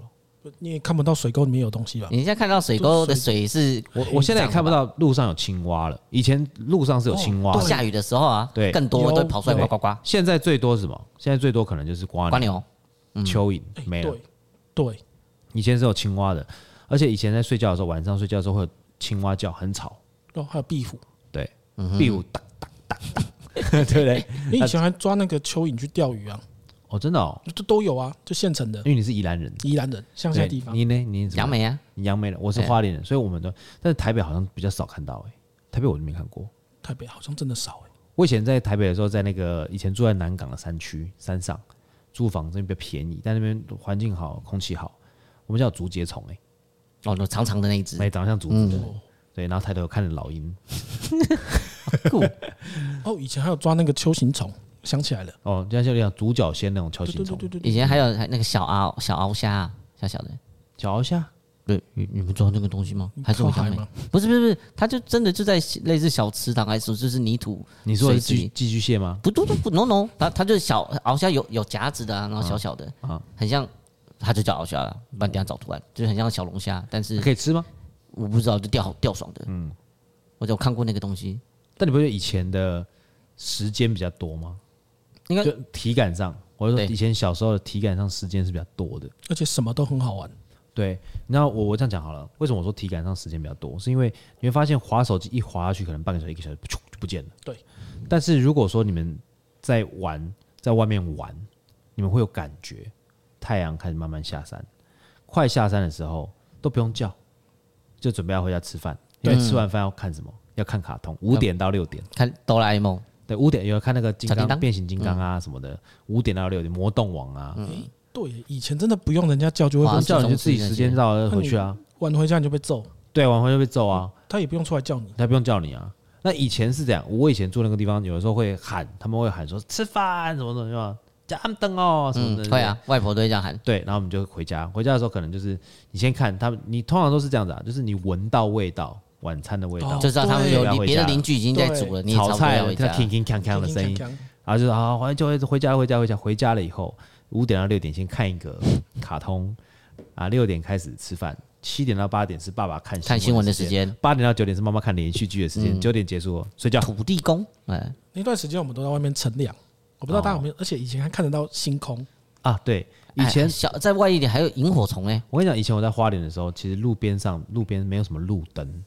你也看不到水沟里面有东西吧？你现在看到水沟的水是，我我现在也看不到路上有青蛙了。以前路上是有青蛙，下雨的时候啊，对，更多都跑出来呱呱呱。现在最多是什么？现在最多可能就是瓜牛、蚯蚓没了。对，以前是有青蛙的，而且以前在睡觉的时候，晚上睡觉的时候会有青蛙叫，很吵。哦，还有壁虎，对，壁虎哒哒哒哒，对不对？你以前还抓那个蚯蚓去钓鱼啊？哦，真的哦，这都有啊，就现成的。因为你是宜兰人，宜兰人乡下地方。你呢？你杨梅啊？你杨梅的，我是花莲人，所以我们都，但是台北好像比较少看到哎，台北我就没看过。台北好像真的少哎。我以前在台北的时候，在那个以前住在南港的山区山上，租房这边比较便宜，但那边环境好，空气好。我们叫竹节虫哎，哦，那长长的那一只，没长得像竹子的，对，然后抬头看着老鹰。哦，以前还有抓那个秋行虫。想起来了哦，就像像独角仙那种锹形虫。以前还有那个小鳌小鳌虾，小小的小鳌虾。对，你你们知道那个东西吗？还是我海吗？不是不是不是，它就真的就在类似小池塘，还是就是泥土？你说的是寄寄居蟹吗？不不不不，no no，它它就是小鳌虾，有有夹子的，啊然后小小的，啊，很像，它就叫鳌虾了。不然等下找出来，就是很像小龙虾，但是可以吃吗？我不知道，就钓好钓爽的。嗯，我就看过那个东西。但你不觉得以前的时间比较多吗？应该就体感上，我说以前小时候的体感上时间是比较多的，而且什么都很好玩。对，然后我我这样讲好了，为什么我说体感上时间比较多？是因为你会发现滑手机一滑下去，可能半个小时、一个小时就不见了。对。但是如果说你们在玩，在外面玩，你们会有感觉，太阳开始慢慢下山，快下山的时候都不用叫，就准备要回家吃饭，因为吃完饭要看什么？要看卡通，五点到六点看哆啦 A 梦。对，五点有看那个金刚变形金刚啊什么的，五点到六点魔动王啊。嗯，对，以前真的不用人家叫就会，叫你就自己时间到回去啊。晚回家你就被揍，对，晚回就被揍啊。他也不用出来叫你，他不用叫你啊。那以前是这样，我以前住那个地方，有的时候会喊，他们会喊说吃饭什么什么？加灯哦什么的。会啊，外婆都会这样喊。对，然后我们就回家。回家的时候可能就是你先看他们，你通常都是这样子啊，就是你闻到味道。晚餐的味道，就知道他们有别的邻居已经在煮了，你炒菜，他铿铿锵锵的声音，然后就说啊，回就回家回家回家。回家了以后，五点到六点先看一个 卡通，啊，六点开始吃饭，七点到八点是爸爸看看新闻的时间，八点到九点是妈妈看连续剧的时间，九点结束睡觉。土地公，哎，那段时间我们都在外面乘凉，我不知道大家有没有，而且以前还看得到星空。啊，对。以前小在外一点还有萤火虫哎，我跟你讲，以前我在花莲的时候，其实路边上路边没有什么路灯。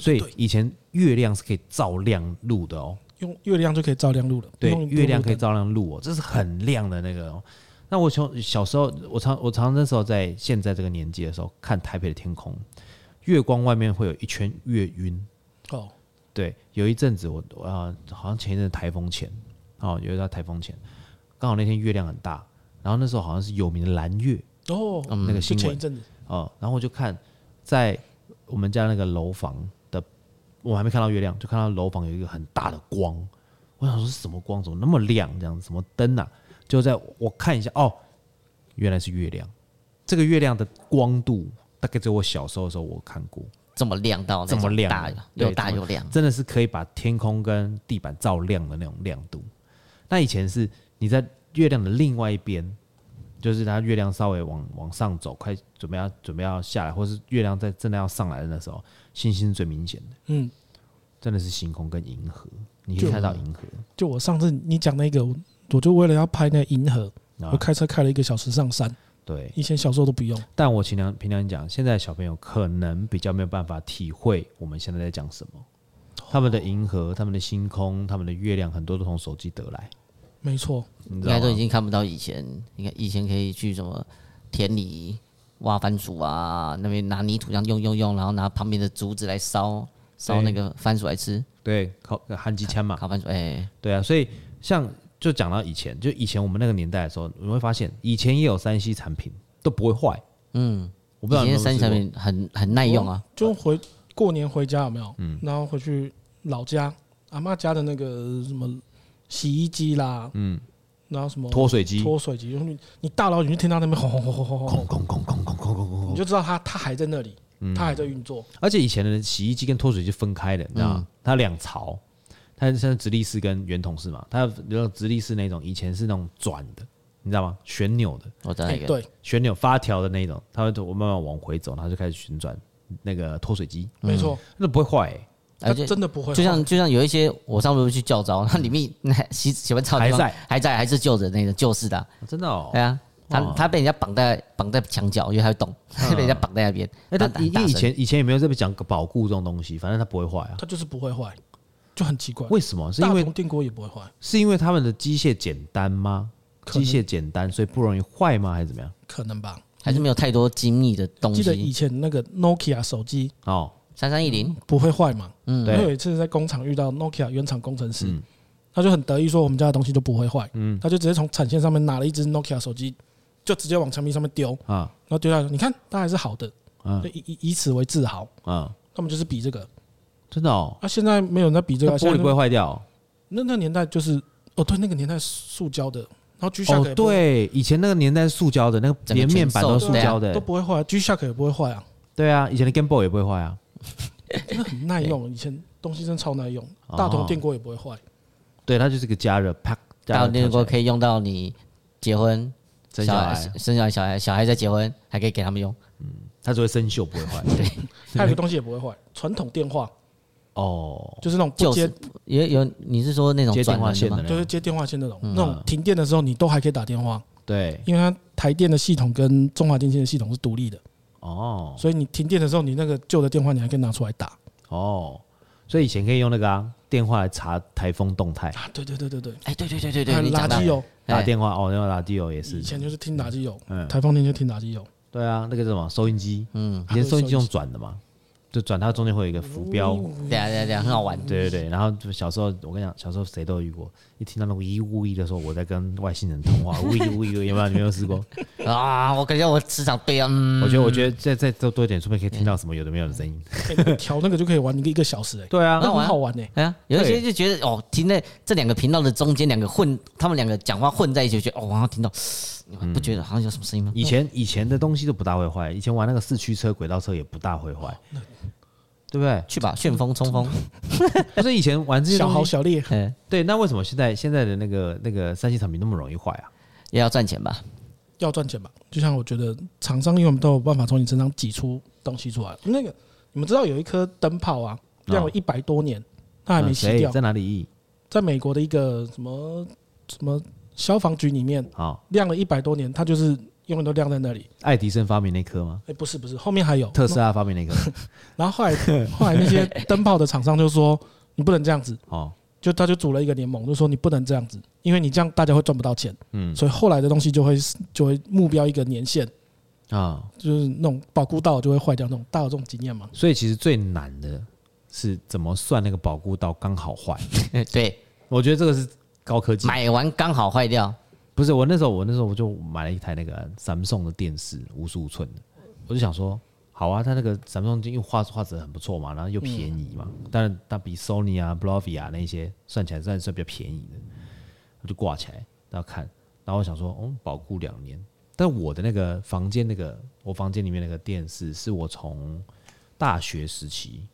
所以以前月亮是可以照亮路的哦，用月亮就可以照亮路了。对，月亮可以照亮路哦，这是很亮的那个哦。那我从小时候，我常我常那时候在现在这个年纪的时候，看台北的天空，月光外面会有一圈月晕哦。对，有一阵子我啊，好像前一阵台风前哦，有一道台风前，刚好那天月亮很大，然后那时候好像是有名的蓝月哦，那个新闻哦，然后我就看在。我们家那个楼房的，我还没看到月亮，就看到楼房有一个很大的光。我想说是什么光？怎么那么亮？这样子什么灯啊？就在我看一下，哦，原来是月亮。这个月亮的光度大概只有我小时候的时候我看过，这么亮到这么亮，又大又亮，真的是可以把天空跟地板照亮的那种亮度。那以前是你在月亮的另外一边。就是它月亮稍微往往上走，快准备要准备要下来，或是月亮在真的要上来的那时候，星星是最明显的。嗯，真的是星空跟银河，你可以看到银河。就我上次你讲那个，我就为了要拍那银河，我开车开了一个小时上山。对，以前小时候都不用。但我平常平常讲，现在小朋友可能比较没有办法体会我们现在在讲什么。他们的银河、他们的星空、他们的月亮，很多都从手机得来。没错，应该都已经看不到以前。应该以前可以去什么田里挖番薯啊，那边拿泥土这样用用用，然后拿旁边的竹子来烧烧那个番薯来吃。对，烤焊机枪嘛，烤番薯。哎，对啊，所以像就讲到以前，就以前我们那个年代的时候，你会发现以前也有三 C 产品都不会坏，嗯，我不知道以前三 C 产品很很耐用啊。就回过年回家有没有？嗯，然后回去老家阿妈家的那个什么洗衣机啦，嗯，然后什么脱水机，脱水机，你你大老远就听到那边轰轰轰轰轰。轰轰轰轰轰轰轰，你就知道它它还在那里，它还在运作。而且以前的洗衣机跟脱水机分开的，你知道吗？它两槽。它现在直立式跟圆筒式嘛，它有直立式那种，以前是那种转的，你知道吗？旋钮的，我知道一个，对，旋钮发条的那种，它会我慢慢往回走，然后就开始旋转那个脱水机，没错，那不会坏、欸，它真的不会，就像就像有一些我上次去教召，它 里面那洗洗完澡还在还在还是旧的那个旧式的，真的哦，对啊，他他被人家绑在绑在墙角，因为他会动，被人家绑在那边。哎，它以以前以前有没有这么讲保固这种东西？反正它不会坏啊，它就是不会坏。就很奇怪，为什么？是因为电锅也不会坏，是因为他们的机械简单吗？机械简单，所以不容易坏吗？还是怎么样？可能吧，还是没有太多精密的东西。记得以前那个 Nokia 手机哦，三三一零？不会坏嘛？嗯，我有一次在工厂遇到 Nokia 原厂工程师，他就很得意说我们家的东西都不会坏，嗯，他就直接从产线上面拿了一只 Nokia 手机，就直接往墙壁上面丢啊，然后丢下来，你看它还是好的，嗯，以以以此为自豪，啊，他们就是比这个。真的哦，啊，现在没有人在比这个，玻璃不会坏掉。那那年代就是，哦，对，那个年代塑胶的，然后 G Shock 哦，对，以前那个年代是塑胶的，那个连面板都是塑胶的，都不会坏，G Shock 也不会坏啊。对啊，以前的 Game Boy 也不会坏啊，真的很耐用。以前东西真的超耐用，大同电锅也不会坏。对，它就是个加热，啪，大同电锅可以用到你结婚、生小孩、生小孩、小孩小孩在结婚还可以给他们用。嗯，它只会生锈，不会坏。对，还有个东西也不会坏，传统电话。哦，就是那种不接也有，你是说那种接电话线的，就是接电话线那种，那种停电的时候你都还可以打电话。对，因为它台电的系统跟中华电信的系统是独立的。哦，所以你停电的时候，你那个旧的电话你还可以拿出来打。哦，所以以前可以用那个啊电话来查台风动态。啊。对对对对对，哎对对对对对，垃圾油打电话哦，那个垃圾油也是。以前就是听垃圾油，嗯，台风天就听垃圾油。对啊，那个什么？收音机，嗯，以前收音机。用转的嘛。就转它中间会有一个浮标，对啊对啊对啊，很好玩。对对对，然后就小时候我跟你讲，小时候谁都遇过，一听到那个呜呜的时候，我在跟外星人通话，呜 呜呜呜，有没有？你没有试过？啊，我感觉我磁场对啊。我觉得我觉得再再多多一点，说不定可以听到什么有的没有的声音。调那个就可以玩一个一个小时哎。对啊，那很好玩哎。哎呀，有一些就觉得哦，听在这两个频道的中间，两个混，他们两个讲话混在一起，觉得哦，我好像听到，你不觉得好像有什么声音吗？以前以前的东西都不大会坏，以前玩那个四驱车、轨道车也不大会坏。对不对？去吧，旋风冲锋。不是以前玩这些小豪小烈。对，那为什么现在现在的那个那个三星产品那么容易坏啊？也要赚钱吧？要赚钱吧？就像我觉得厂商因为我们都有办法从你身上挤出东西出来。那个你们知道有一颗灯泡啊，亮了一百多年，它还没熄掉。在哪里？在美国的一个什么什么消防局里面啊，亮了一百多年，它就是。永远都亮在那里。爱迪生发明那颗吗？哎，不是不是，后面还有特斯拉发明那颗。然后后来后来那些 灯泡的厂商就说你不能这样子哦，就他就组了一个联盟，就说你不能这样子，因为你这样大家会赚不到钱。嗯，所以后来的东西就会就会目标一个年限啊，就是那种保固到就会坏掉那种，大家有这种经验嘛？所以其实最难的是怎么算那个保固到刚好坏。对，我觉得这个是高科技，买完刚好坏掉。不是我那时候，我那时候我就买了一台那个三丰的电视，五十五寸的。我就想说，好啊，它那个 Samsung 因为画画质很不错嘛，然后又便宜嘛，但是它比 Sony 啊、Bravia 那些算起来算算比较便宜的，我就挂起来，然后看，然后我想说，哦，保固两年。但我的那个房间那个我房间里面那个电视，是我从大学时期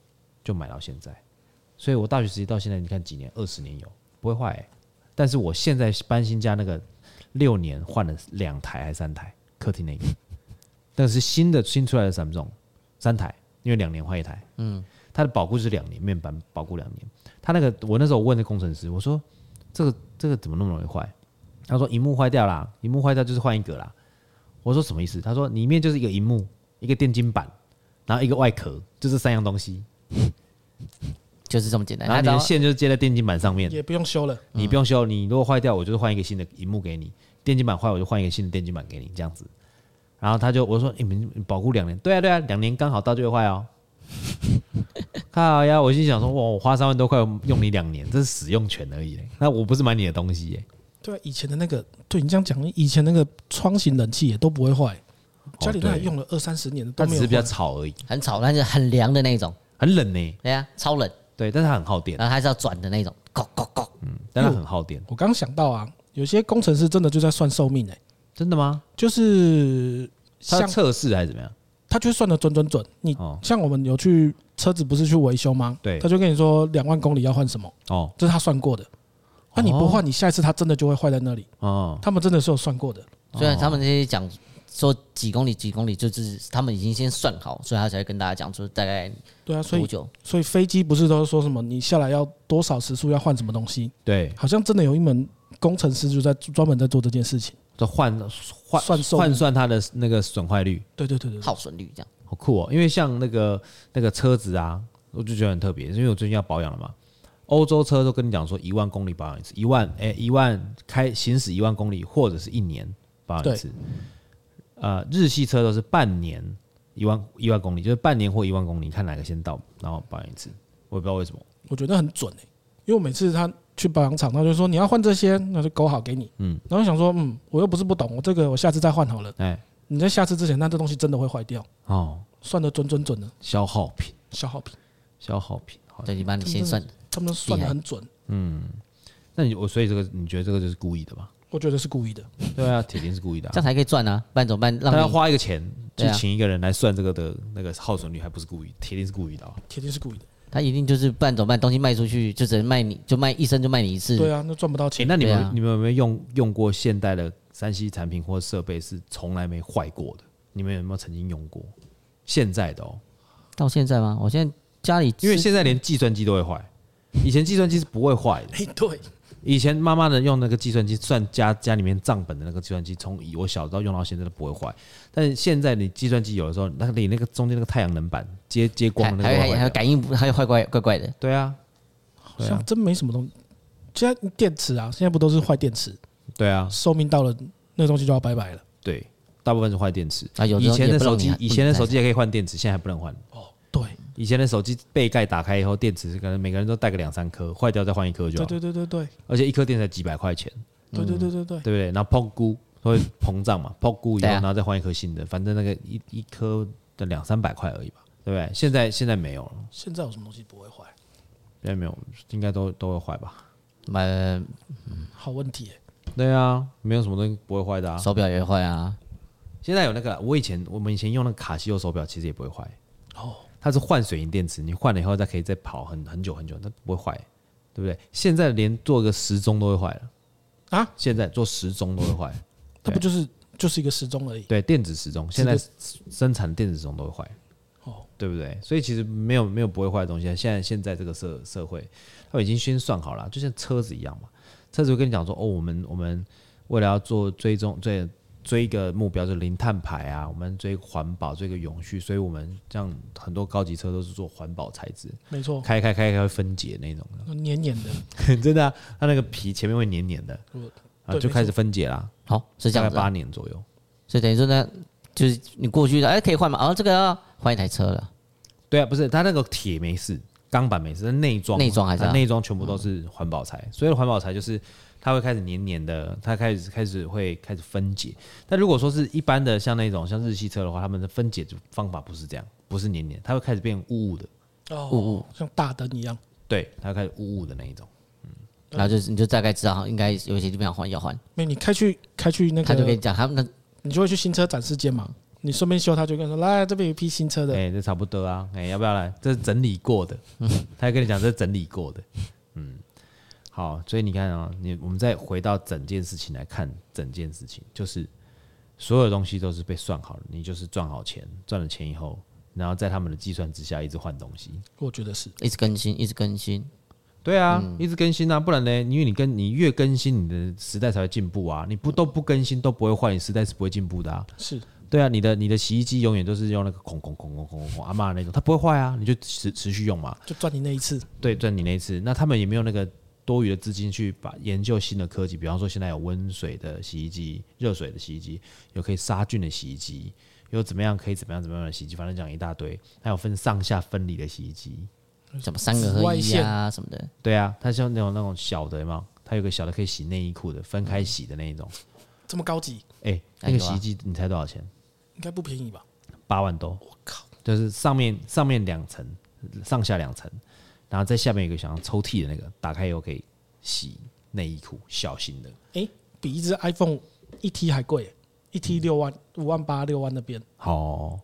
就买到现在，所以我大学时期到现在，你看几年，二十年有不会坏、但是我现在搬新家那个。六年换了两台还是三台客厅那个，但是新的新出来的什么种三台，因为两年换一台，嗯，它的保固是两年，面板保固两年。他那个我那时候问那工程师，我说这个这个怎么那么容易坏？他说荧幕坏掉啦，荧幕坏掉就是换一个啦。我说什么意思？他说里面就是一个荧幕，一个电晶板，然后一个外壳，就这三样东西。就是这么简单，然后你的线就是接在电竞板上面，也不用修了。你不用修，你如果坏掉，我就是换一个新的荧幕给你；电竞板坏，我就换一个新的电竞板给你，这样子。然后他就我说：“你们保护两年，对啊对啊，两年刚好到就会坏哦。”靠呀！我心想说：“哇，我花三万多块用你两年，这是使用权而已。那我不是买你的东西耶。”对，啊以前的那个，对你这样讲，以前那个窗型冷气也都不会坏。家里那还用了二三十年都没有，只是比较吵而已，很吵，但是很凉的那种，很冷呢。对啊，超冷。对，但是它很耗电，然后还是要转的那种，咕咕咕，嗯，但是很耗电。我刚想到啊，有些工程师真的就在算寿命哎，真的吗？就是他测试还是怎么样？他就算的准准准。你像我们有去车子不是去维修吗？对，他就跟你说两万公里要换什么哦，这是他算过的。那你不换，你下一次他真的就会坏在那里哦。他们真的是有算过的，虽然他们那些讲。说几公里几公里，就是他们已经先算好，所以他才会跟大家讲说大概对啊，所以多久？所以飞机不是都说什么你下来要多少时速要换什么东西？对，好像真的有一门工程师就在专门在做这件事情，就换换算换算它的那个损坏率，对对对对，耗损率这样，好酷哦！因为像那个那个车子啊，我就觉得很特别，因为我最近要保养了嘛。欧洲车都跟你讲说一万公里保养一次，一万哎一万开行驶一万公里或者是一年保养一次。呃，日系车都是半年一万一万公里，就是半年或一万公里，看哪个先到，然后保养一次。我也不知道为什么，我觉得很准诶、欸，因为我每次他去保养厂，他就说你要换这些，那就勾好给你。嗯，然后想说，嗯，我又不是不懂，我这个我下次再换好了。哎，你在下次之前，那这东西真的会坏掉哦，算的准准准的。消耗品，消耗品，消耗品。对，你帮你先算，他们算的很准。嗯，那你我所以这个你觉得这个就是故意的吗？我觉得是故意的，对啊，铁定是故意的，这样才可以赚啊！不然怎么办？让他要花一个钱去请一个人来算这个的那个耗损率，还不是故意，铁定是故意的，啊铁定是故意的。他一定就是不然怎么办？东西卖出去就只能卖你，就卖一生就卖你一次。对啊，那赚不到钱。那你们你们有没有用用过现代的三 C 产品或设备是从来没坏过的？你们有没有曾经用过？现在的哦，到现在吗？我现在家里因为现在连计算机都会坏，以前计算机是不会坏的。对。以前妈妈的用那个计算机算家家里面账本的那个计算机，从我小时候用到现在都不会坏。但是现在你计算机有的时候，那你那个中间那个太阳能板接接光的那个，还还有感应还有坏怪怪怪的。对啊，好像真没什么东西。现在电池啊，现在不都是坏电池？对啊，寿命到了，那个东西就要拜拜了。对，大部分是坏电池。啊，有以前的手机，以前的手机也可以换电池，现在还不能换。哦。对，以前的手机背盖打开以后，电池可能每个人都带个两三颗，坏掉再换一颗就好。对对对对对，而且一颗电才几百块钱。对对对对对，对不对？然后膨估会膨胀嘛，膨估以后然后再换一颗新的，反正那个一一颗的两三百块而已吧，对不对？现在现在没有了。现在有什么东西不会坏？现在没有，应该都都会坏吧？买，嗯，好问题。对啊，没有什么东西不会坏的啊。手表也会坏啊。现在有那个，我以前我们以前用那个卡西欧手表，其实也不会坏。哦。它是换水银电池，你换了以后再可以再跑很很久很久，它不会坏，对不对？现在连做个时钟都会坏了啊！现在做时钟都会坏，它不就是就是一个时钟而已？对，电子时钟，现在生产电子时钟都会坏，哦，对不对？所以其实没有没有不会坏的东西。现在现在这个社社会，它已经先算好了，就像车子一样嘛。车子会跟你讲说，哦，我们我们为了要做追踪追。追一个目标就是零碳排啊，我们追环保，追个永续，所以我们这样很多高级车都是做环保材质，没错，开开开开会分解那种的，黏黏的，真的、啊，它那个皮前面会黏黏的，啊，就开始分解啦。好，是这样，大概八年左右，所以等于说呢，就是你过去的，哎，可以换吗？哦，这个要换一台车了。对啊，不是，它那个铁没事，钢板没事，内装内装还是内装全部都是环保材，所以环保材就是。它会开始黏黏的，它开始开始会开始分解。但如果说是一般的像那种像日系车的话，他们的分解方法不是这样，不是黏黏，它会开始变雾雾的，雾雾像大灯一样。对，它会开始雾雾的那一种。嗯，然后就是你就大概知道，应该有些地方要换要换。没，你开去开去那个，他就跟你讲，他们你就会去新车展示间嘛，你顺便修，他就跟你说，来这边有一批新车的，哎，这差不多啊，哎，要不要来？这是整理过的，他还跟你讲这是整理过的，嗯。好，所以你看啊，你我们再回到整件事情来看，整件事情就是所有东西都是被算好了，你就是赚好钱，赚了钱以后，然后在他们的计算之下一直换东西。我觉得是一直更新，一直更新。对啊，嗯、一直更新啊，不然呢？因为你跟你越更新，你的时代才会进步啊。你不都不更新都不会换，你时代是不会进步的啊。是对啊，你的你的洗衣机永远都是用那个空空空空空空阿妈那种，它不会坏啊，你就持持续用嘛，就赚你那一次。对，赚你那一次。那他们也没有那个。多余的资金去把研究新的科技，比方说现在有温水的洗衣机、热水的洗衣机，有可以杀菌的洗衣机，有怎么样可以怎么样怎么样的洗衣机，反正讲一大堆。还有分上下分离的洗衣机，什么三个合一啊什么的。对啊，它像那种那种小的嘛，它有个小的可以洗内衣裤的，分开洗的那一种。这么高级？哎，那个洗衣机你猜多少钱？应该不便宜吧？八万多，我靠！就是上面上面两层，上下两层，然后在下面有个想要抽屉的那个，打开以后可以洗内衣裤，小型的。哎、欸，比一只 iPhone 一 T 还贵，一 T 六万五万八六万那边。哦，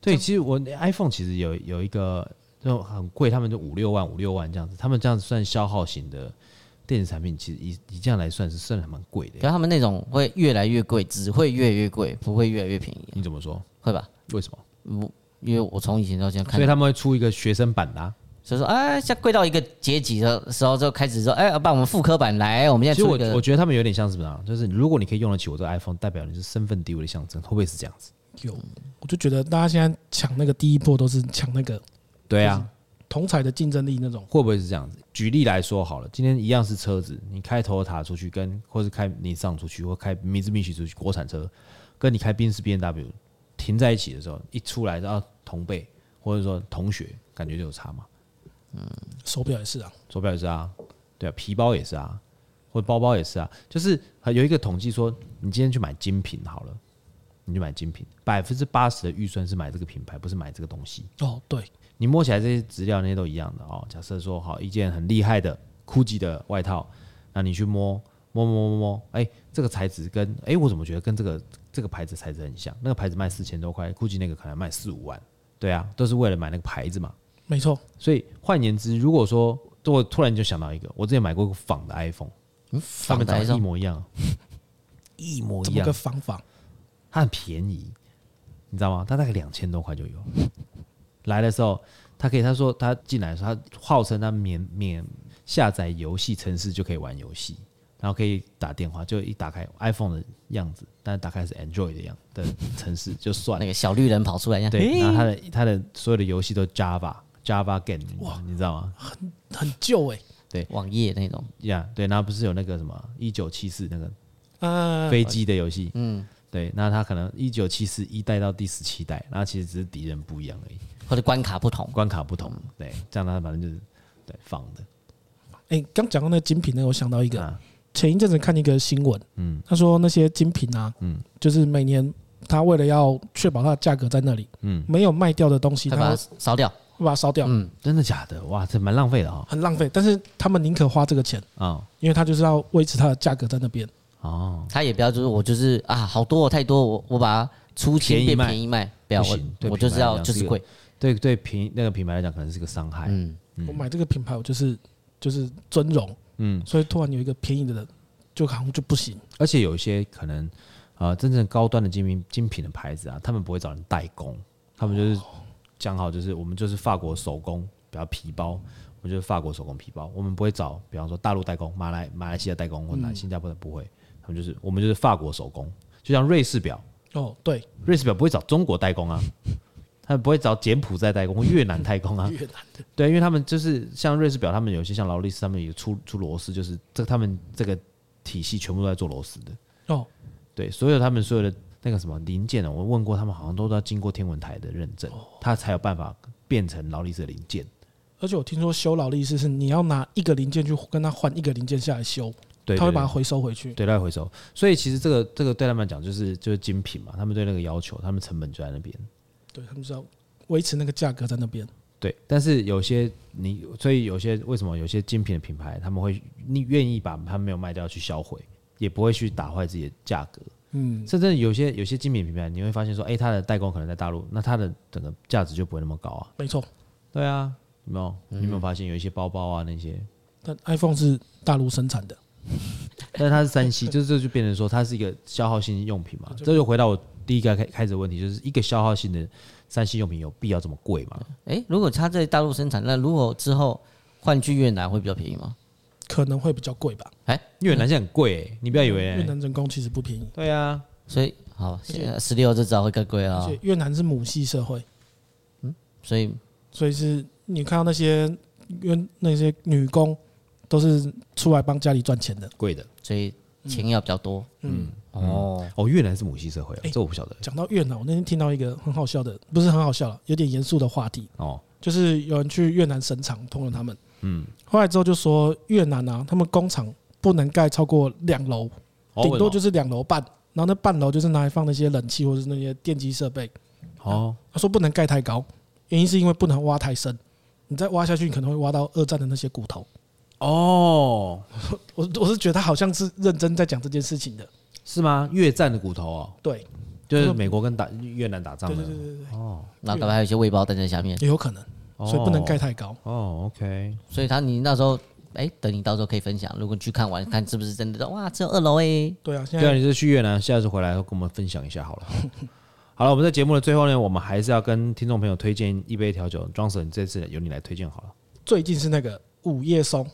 对，其实我 iPhone 其实有有一个就很贵，他们就五六万五六万这样子，他们这样子算消耗型的。电子产品其实以以这样来算是算的蛮贵的，可他们那种会越来越贵，只会越来越贵，不会越来越便宜。你怎么说？会吧？为什么？我因为我从以前到现在看，所以他们会出一个学生版的、啊，所以说哎，像贵到一个阶级的时候，就开始说哎，把我们复刻版来，我们现在出一个。我我觉得他们有点像是什么？就是如果你可以用得起我这个 iPhone，代表你是身份地位的象征，会不会是这样子？有，我就觉得大家现在抢那个第一波都是抢那个，对啊。同彩的竞争力那种会不会是这样子？举例来说好了，今天一样是车子，你开 Toyota 出去跟，或是开你上出去，或开 Mitsubishi 出去，国产车，跟你开宾士 B N W 停在一起的时候，一出来然后同辈或者说同学，感觉就有差嘛？嗯，手表也是啊，手表也是啊，对啊，皮包也是啊，或者包包也是啊，就是有一个统计说，你今天去买精品好了，你就买精品，百分之八十的预算是买这个品牌，不是买这个东西。哦，对。你摸起来这些资料那些都一样的哦。假设说好一件很厉害的 GUCCI 的外套，那你去摸摸摸摸摸，哎，这个材质跟哎，我怎么觉得跟这个这个牌子材质很像？那个牌子卖四千多块，GUCCI 那个可能卖四五万，对啊，都是为了买那个牌子嘛。没错。所以换言之，如果说我突然就想到一个，我之前买过一个仿的 iPhone，嗯，他们长得一模一样，一模一样。个仿仿，它很便宜，你知道吗？它大概两千多块就有。来的时候，他可以他说他进来的时候，他号称他免免下载游戏城市就可以玩游戏，然后可以打电话，就一打开 iPhone 的样子，但是打开是 Android 的样的城市就算那个小绿人跑出来一样，对，然后他的他的所有的游戏都 Java Java game，哇，你知道吗？很很旧哎，对，网页那种，呀，对，然后不是有那个什么一九七四那个呃飞机的游戏，嗯，对，那他可能一九七四一代到第十七代，那其实只是敌人不一样而已。或者关卡不同，关卡不同，对，这样它反正就是对放的。哎，刚讲到那个精品呢，我想到一个，前一阵子看一个新闻，嗯，他说那些精品啊，嗯，就是每年他为了要确保它的价格在那里，嗯，没有卖掉的东西，他把它烧掉，会把它烧掉，嗯，真的假的？哇，这蛮浪费的哈，很浪费。但是他们宁可花这个钱啊，因为他就是要维持它的价格在那边。哦，他也不要就是我就是啊，好多太多，我我把它出钱变便宜卖，不要我我就是要就是贵。对对，品那个品牌来讲，可能是个伤害。嗯，我买这个品牌，我就是就是尊荣。嗯，所以突然有一个便宜的人，就好像就不行。而且有一些可能，呃，真正高端的精品精品的牌子啊，他们不会找人代工，他们就是讲好，就是我们就是法国手工，比较皮包，我们就是法国手工皮包，我们不会找，比方说大陆代工、马来马来西亚代工或者新加坡的不会，他们就是我们就是法国手工，就像瑞士表。哦，对，瑞士表不会找中国代工啊。他们不会找柬埔寨代工或越南代工啊？越南的对，因为他们就是像瑞士表，他们有些像劳力士，他们有出出螺丝，就是这他们这个体系全部都在做螺丝的哦。对，所有他们所有的那个什么零件呢，我问过他们，好像都要经过天文台的认证，他才有办法变成劳力士的零件。而且我听说修劳力士是你要拿一个零件去跟他换一个零件下来修，对，他会把它回收回去，对，他会回收。所以其实这个这个对他们来讲就是就是精品嘛，他们对那个要求，他们成本就在那边。对，他们知道维持那个价格在那边。对，但是有些你，所以有些为什么有些精品的品牌，他们会你愿意把它没有卖掉去销毁，也不会去打坏自己的价格。嗯，甚至有些有些精品品牌，你会发现说，哎，它的代工可能在大陆，那它的整个价值就不会那么高啊。没错。对啊，有没有？你有没有发现有一些包包啊那些？但 iPhone 是大陆生产的，但是它是三 C，就是这就变成说它是一个消耗性用品嘛。这就回到我。第一个开开始的问题就是一个消耗性的三 C 用品有必要这么贵吗？哎，如果它在大陆生产，那如果之后换去越南会比较便宜吗？可能会比较贵吧。哎，越南现在很贵诶，你不要以为。越南人工其实不便宜。对啊，所以好，十六这招会更贵了。而且越南是母系社会，嗯，所以所以是你看到那些越那些女工都是出来帮家里赚钱的，贵的，所以钱要比较多，嗯。哦。哦，越南是母系社会啊，这我不晓得。讲到越南，我那天听到一个很好笑的，不是很好笑了，有点严肃的话题。哦，就是有人去越南神厂，通了他们，嗯，后来之后就说越南啊，他们工厂不能盖超过两楼，顶多就是两楼半，然后那半楼就是拿来放那些冷气或者是那些电机设备。哦，他说不能盖太高，原因是因为不能挖太深，你再挖下去，你可能会挖到二战的那些骨头。哦，我我是觉得他好像是认真在讲这件事情的，是吗？越战的骨头哦，对，就是美国跟打越南打仗的。对对对对对。哦，然后可能还有一些未爆弹在下面，也有可能，所以不能盖太高。哦，OK。所以他你那时候。哎，等你到时候可以分享。如果你去看完，看是不是真的？哇，只有二楼哎。对啊，现在对啊，你是去越南，下次回来跟我们分享一下好了。好了，我们在节目的最后呢，我们还是要跟听众朋友推荐一杯调酒。Johnson，这次由你来推荐好了。最近是那个午夜松。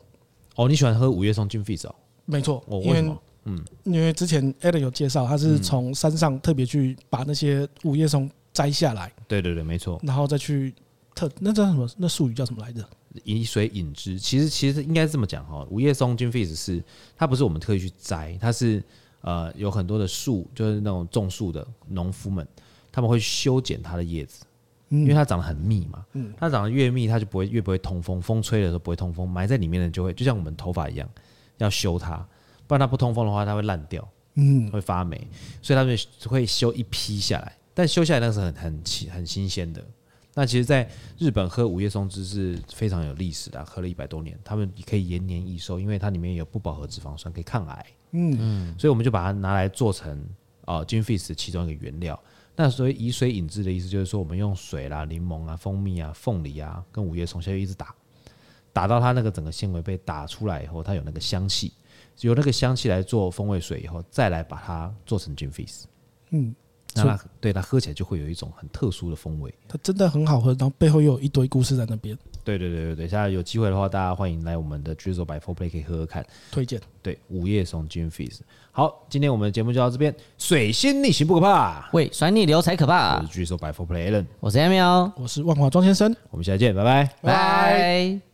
哦，你喜欢喝午夜松 Gin Fizz 哦？没错，哦，为什么？嗯，因为之前 Adam 有介绍，他是从山上特别去把那些午夜松摘下来。对对对，没错。然后再去特那叫什么？那术语叫什么来着？以水饮之，其实其实应该是这么讲哈。午夜松 Gin Fizz 是它不是我们特意去摘，它是呃有很多的树，就是那种种树的农夫们，他们会修剪它的叶子，因为它长得很密嘛。嗯，它长得越密，它就不会越不会通风，风吹的时候不会通风，埋在里面的就会就像我们头发一样，要修它，不然它不通风的话，它会烂掉，嗯，会发霉，所以他们会修一批下来，但修下来那个是很很很新鲜的。那其实，在日本喝午夜松汁是非常有历史的，喝了一百多年，他们可以延年益寿，因为它里面有不饱和脂肪酸，可以抗癌。嗯嗯，所以我们就把它拿来做成啊，Gin Fizz 其中一个原料。那所以以水引之的意思，就是说我们用水啦、柠檬啊、蜂蜜啊、凤梨啊，跟午夜松下去一直打，打到它那个整个纤维被打出来以后，它有那个香气，有那个香气来做风味水以后，再来把它做成 Gin Fizz。嗯。那它对它喝起来就会有一种很特殊的风味，它真的很好喝，然后背后又有一堆故事在那边。对对对对对，现在有机会的话，大家欢迎来我们的 Drizzle by 4Play 可以喝喝看，推荐。对，午夜松 Gin Fizz。好，今天我们的节目就到这边。水星逆行不可怕，胃酸逆流才可怕。我是 Drizzle by 4Play Allen，我是 Emil，我是万华庄先生。我们下次见，拜拜，拜。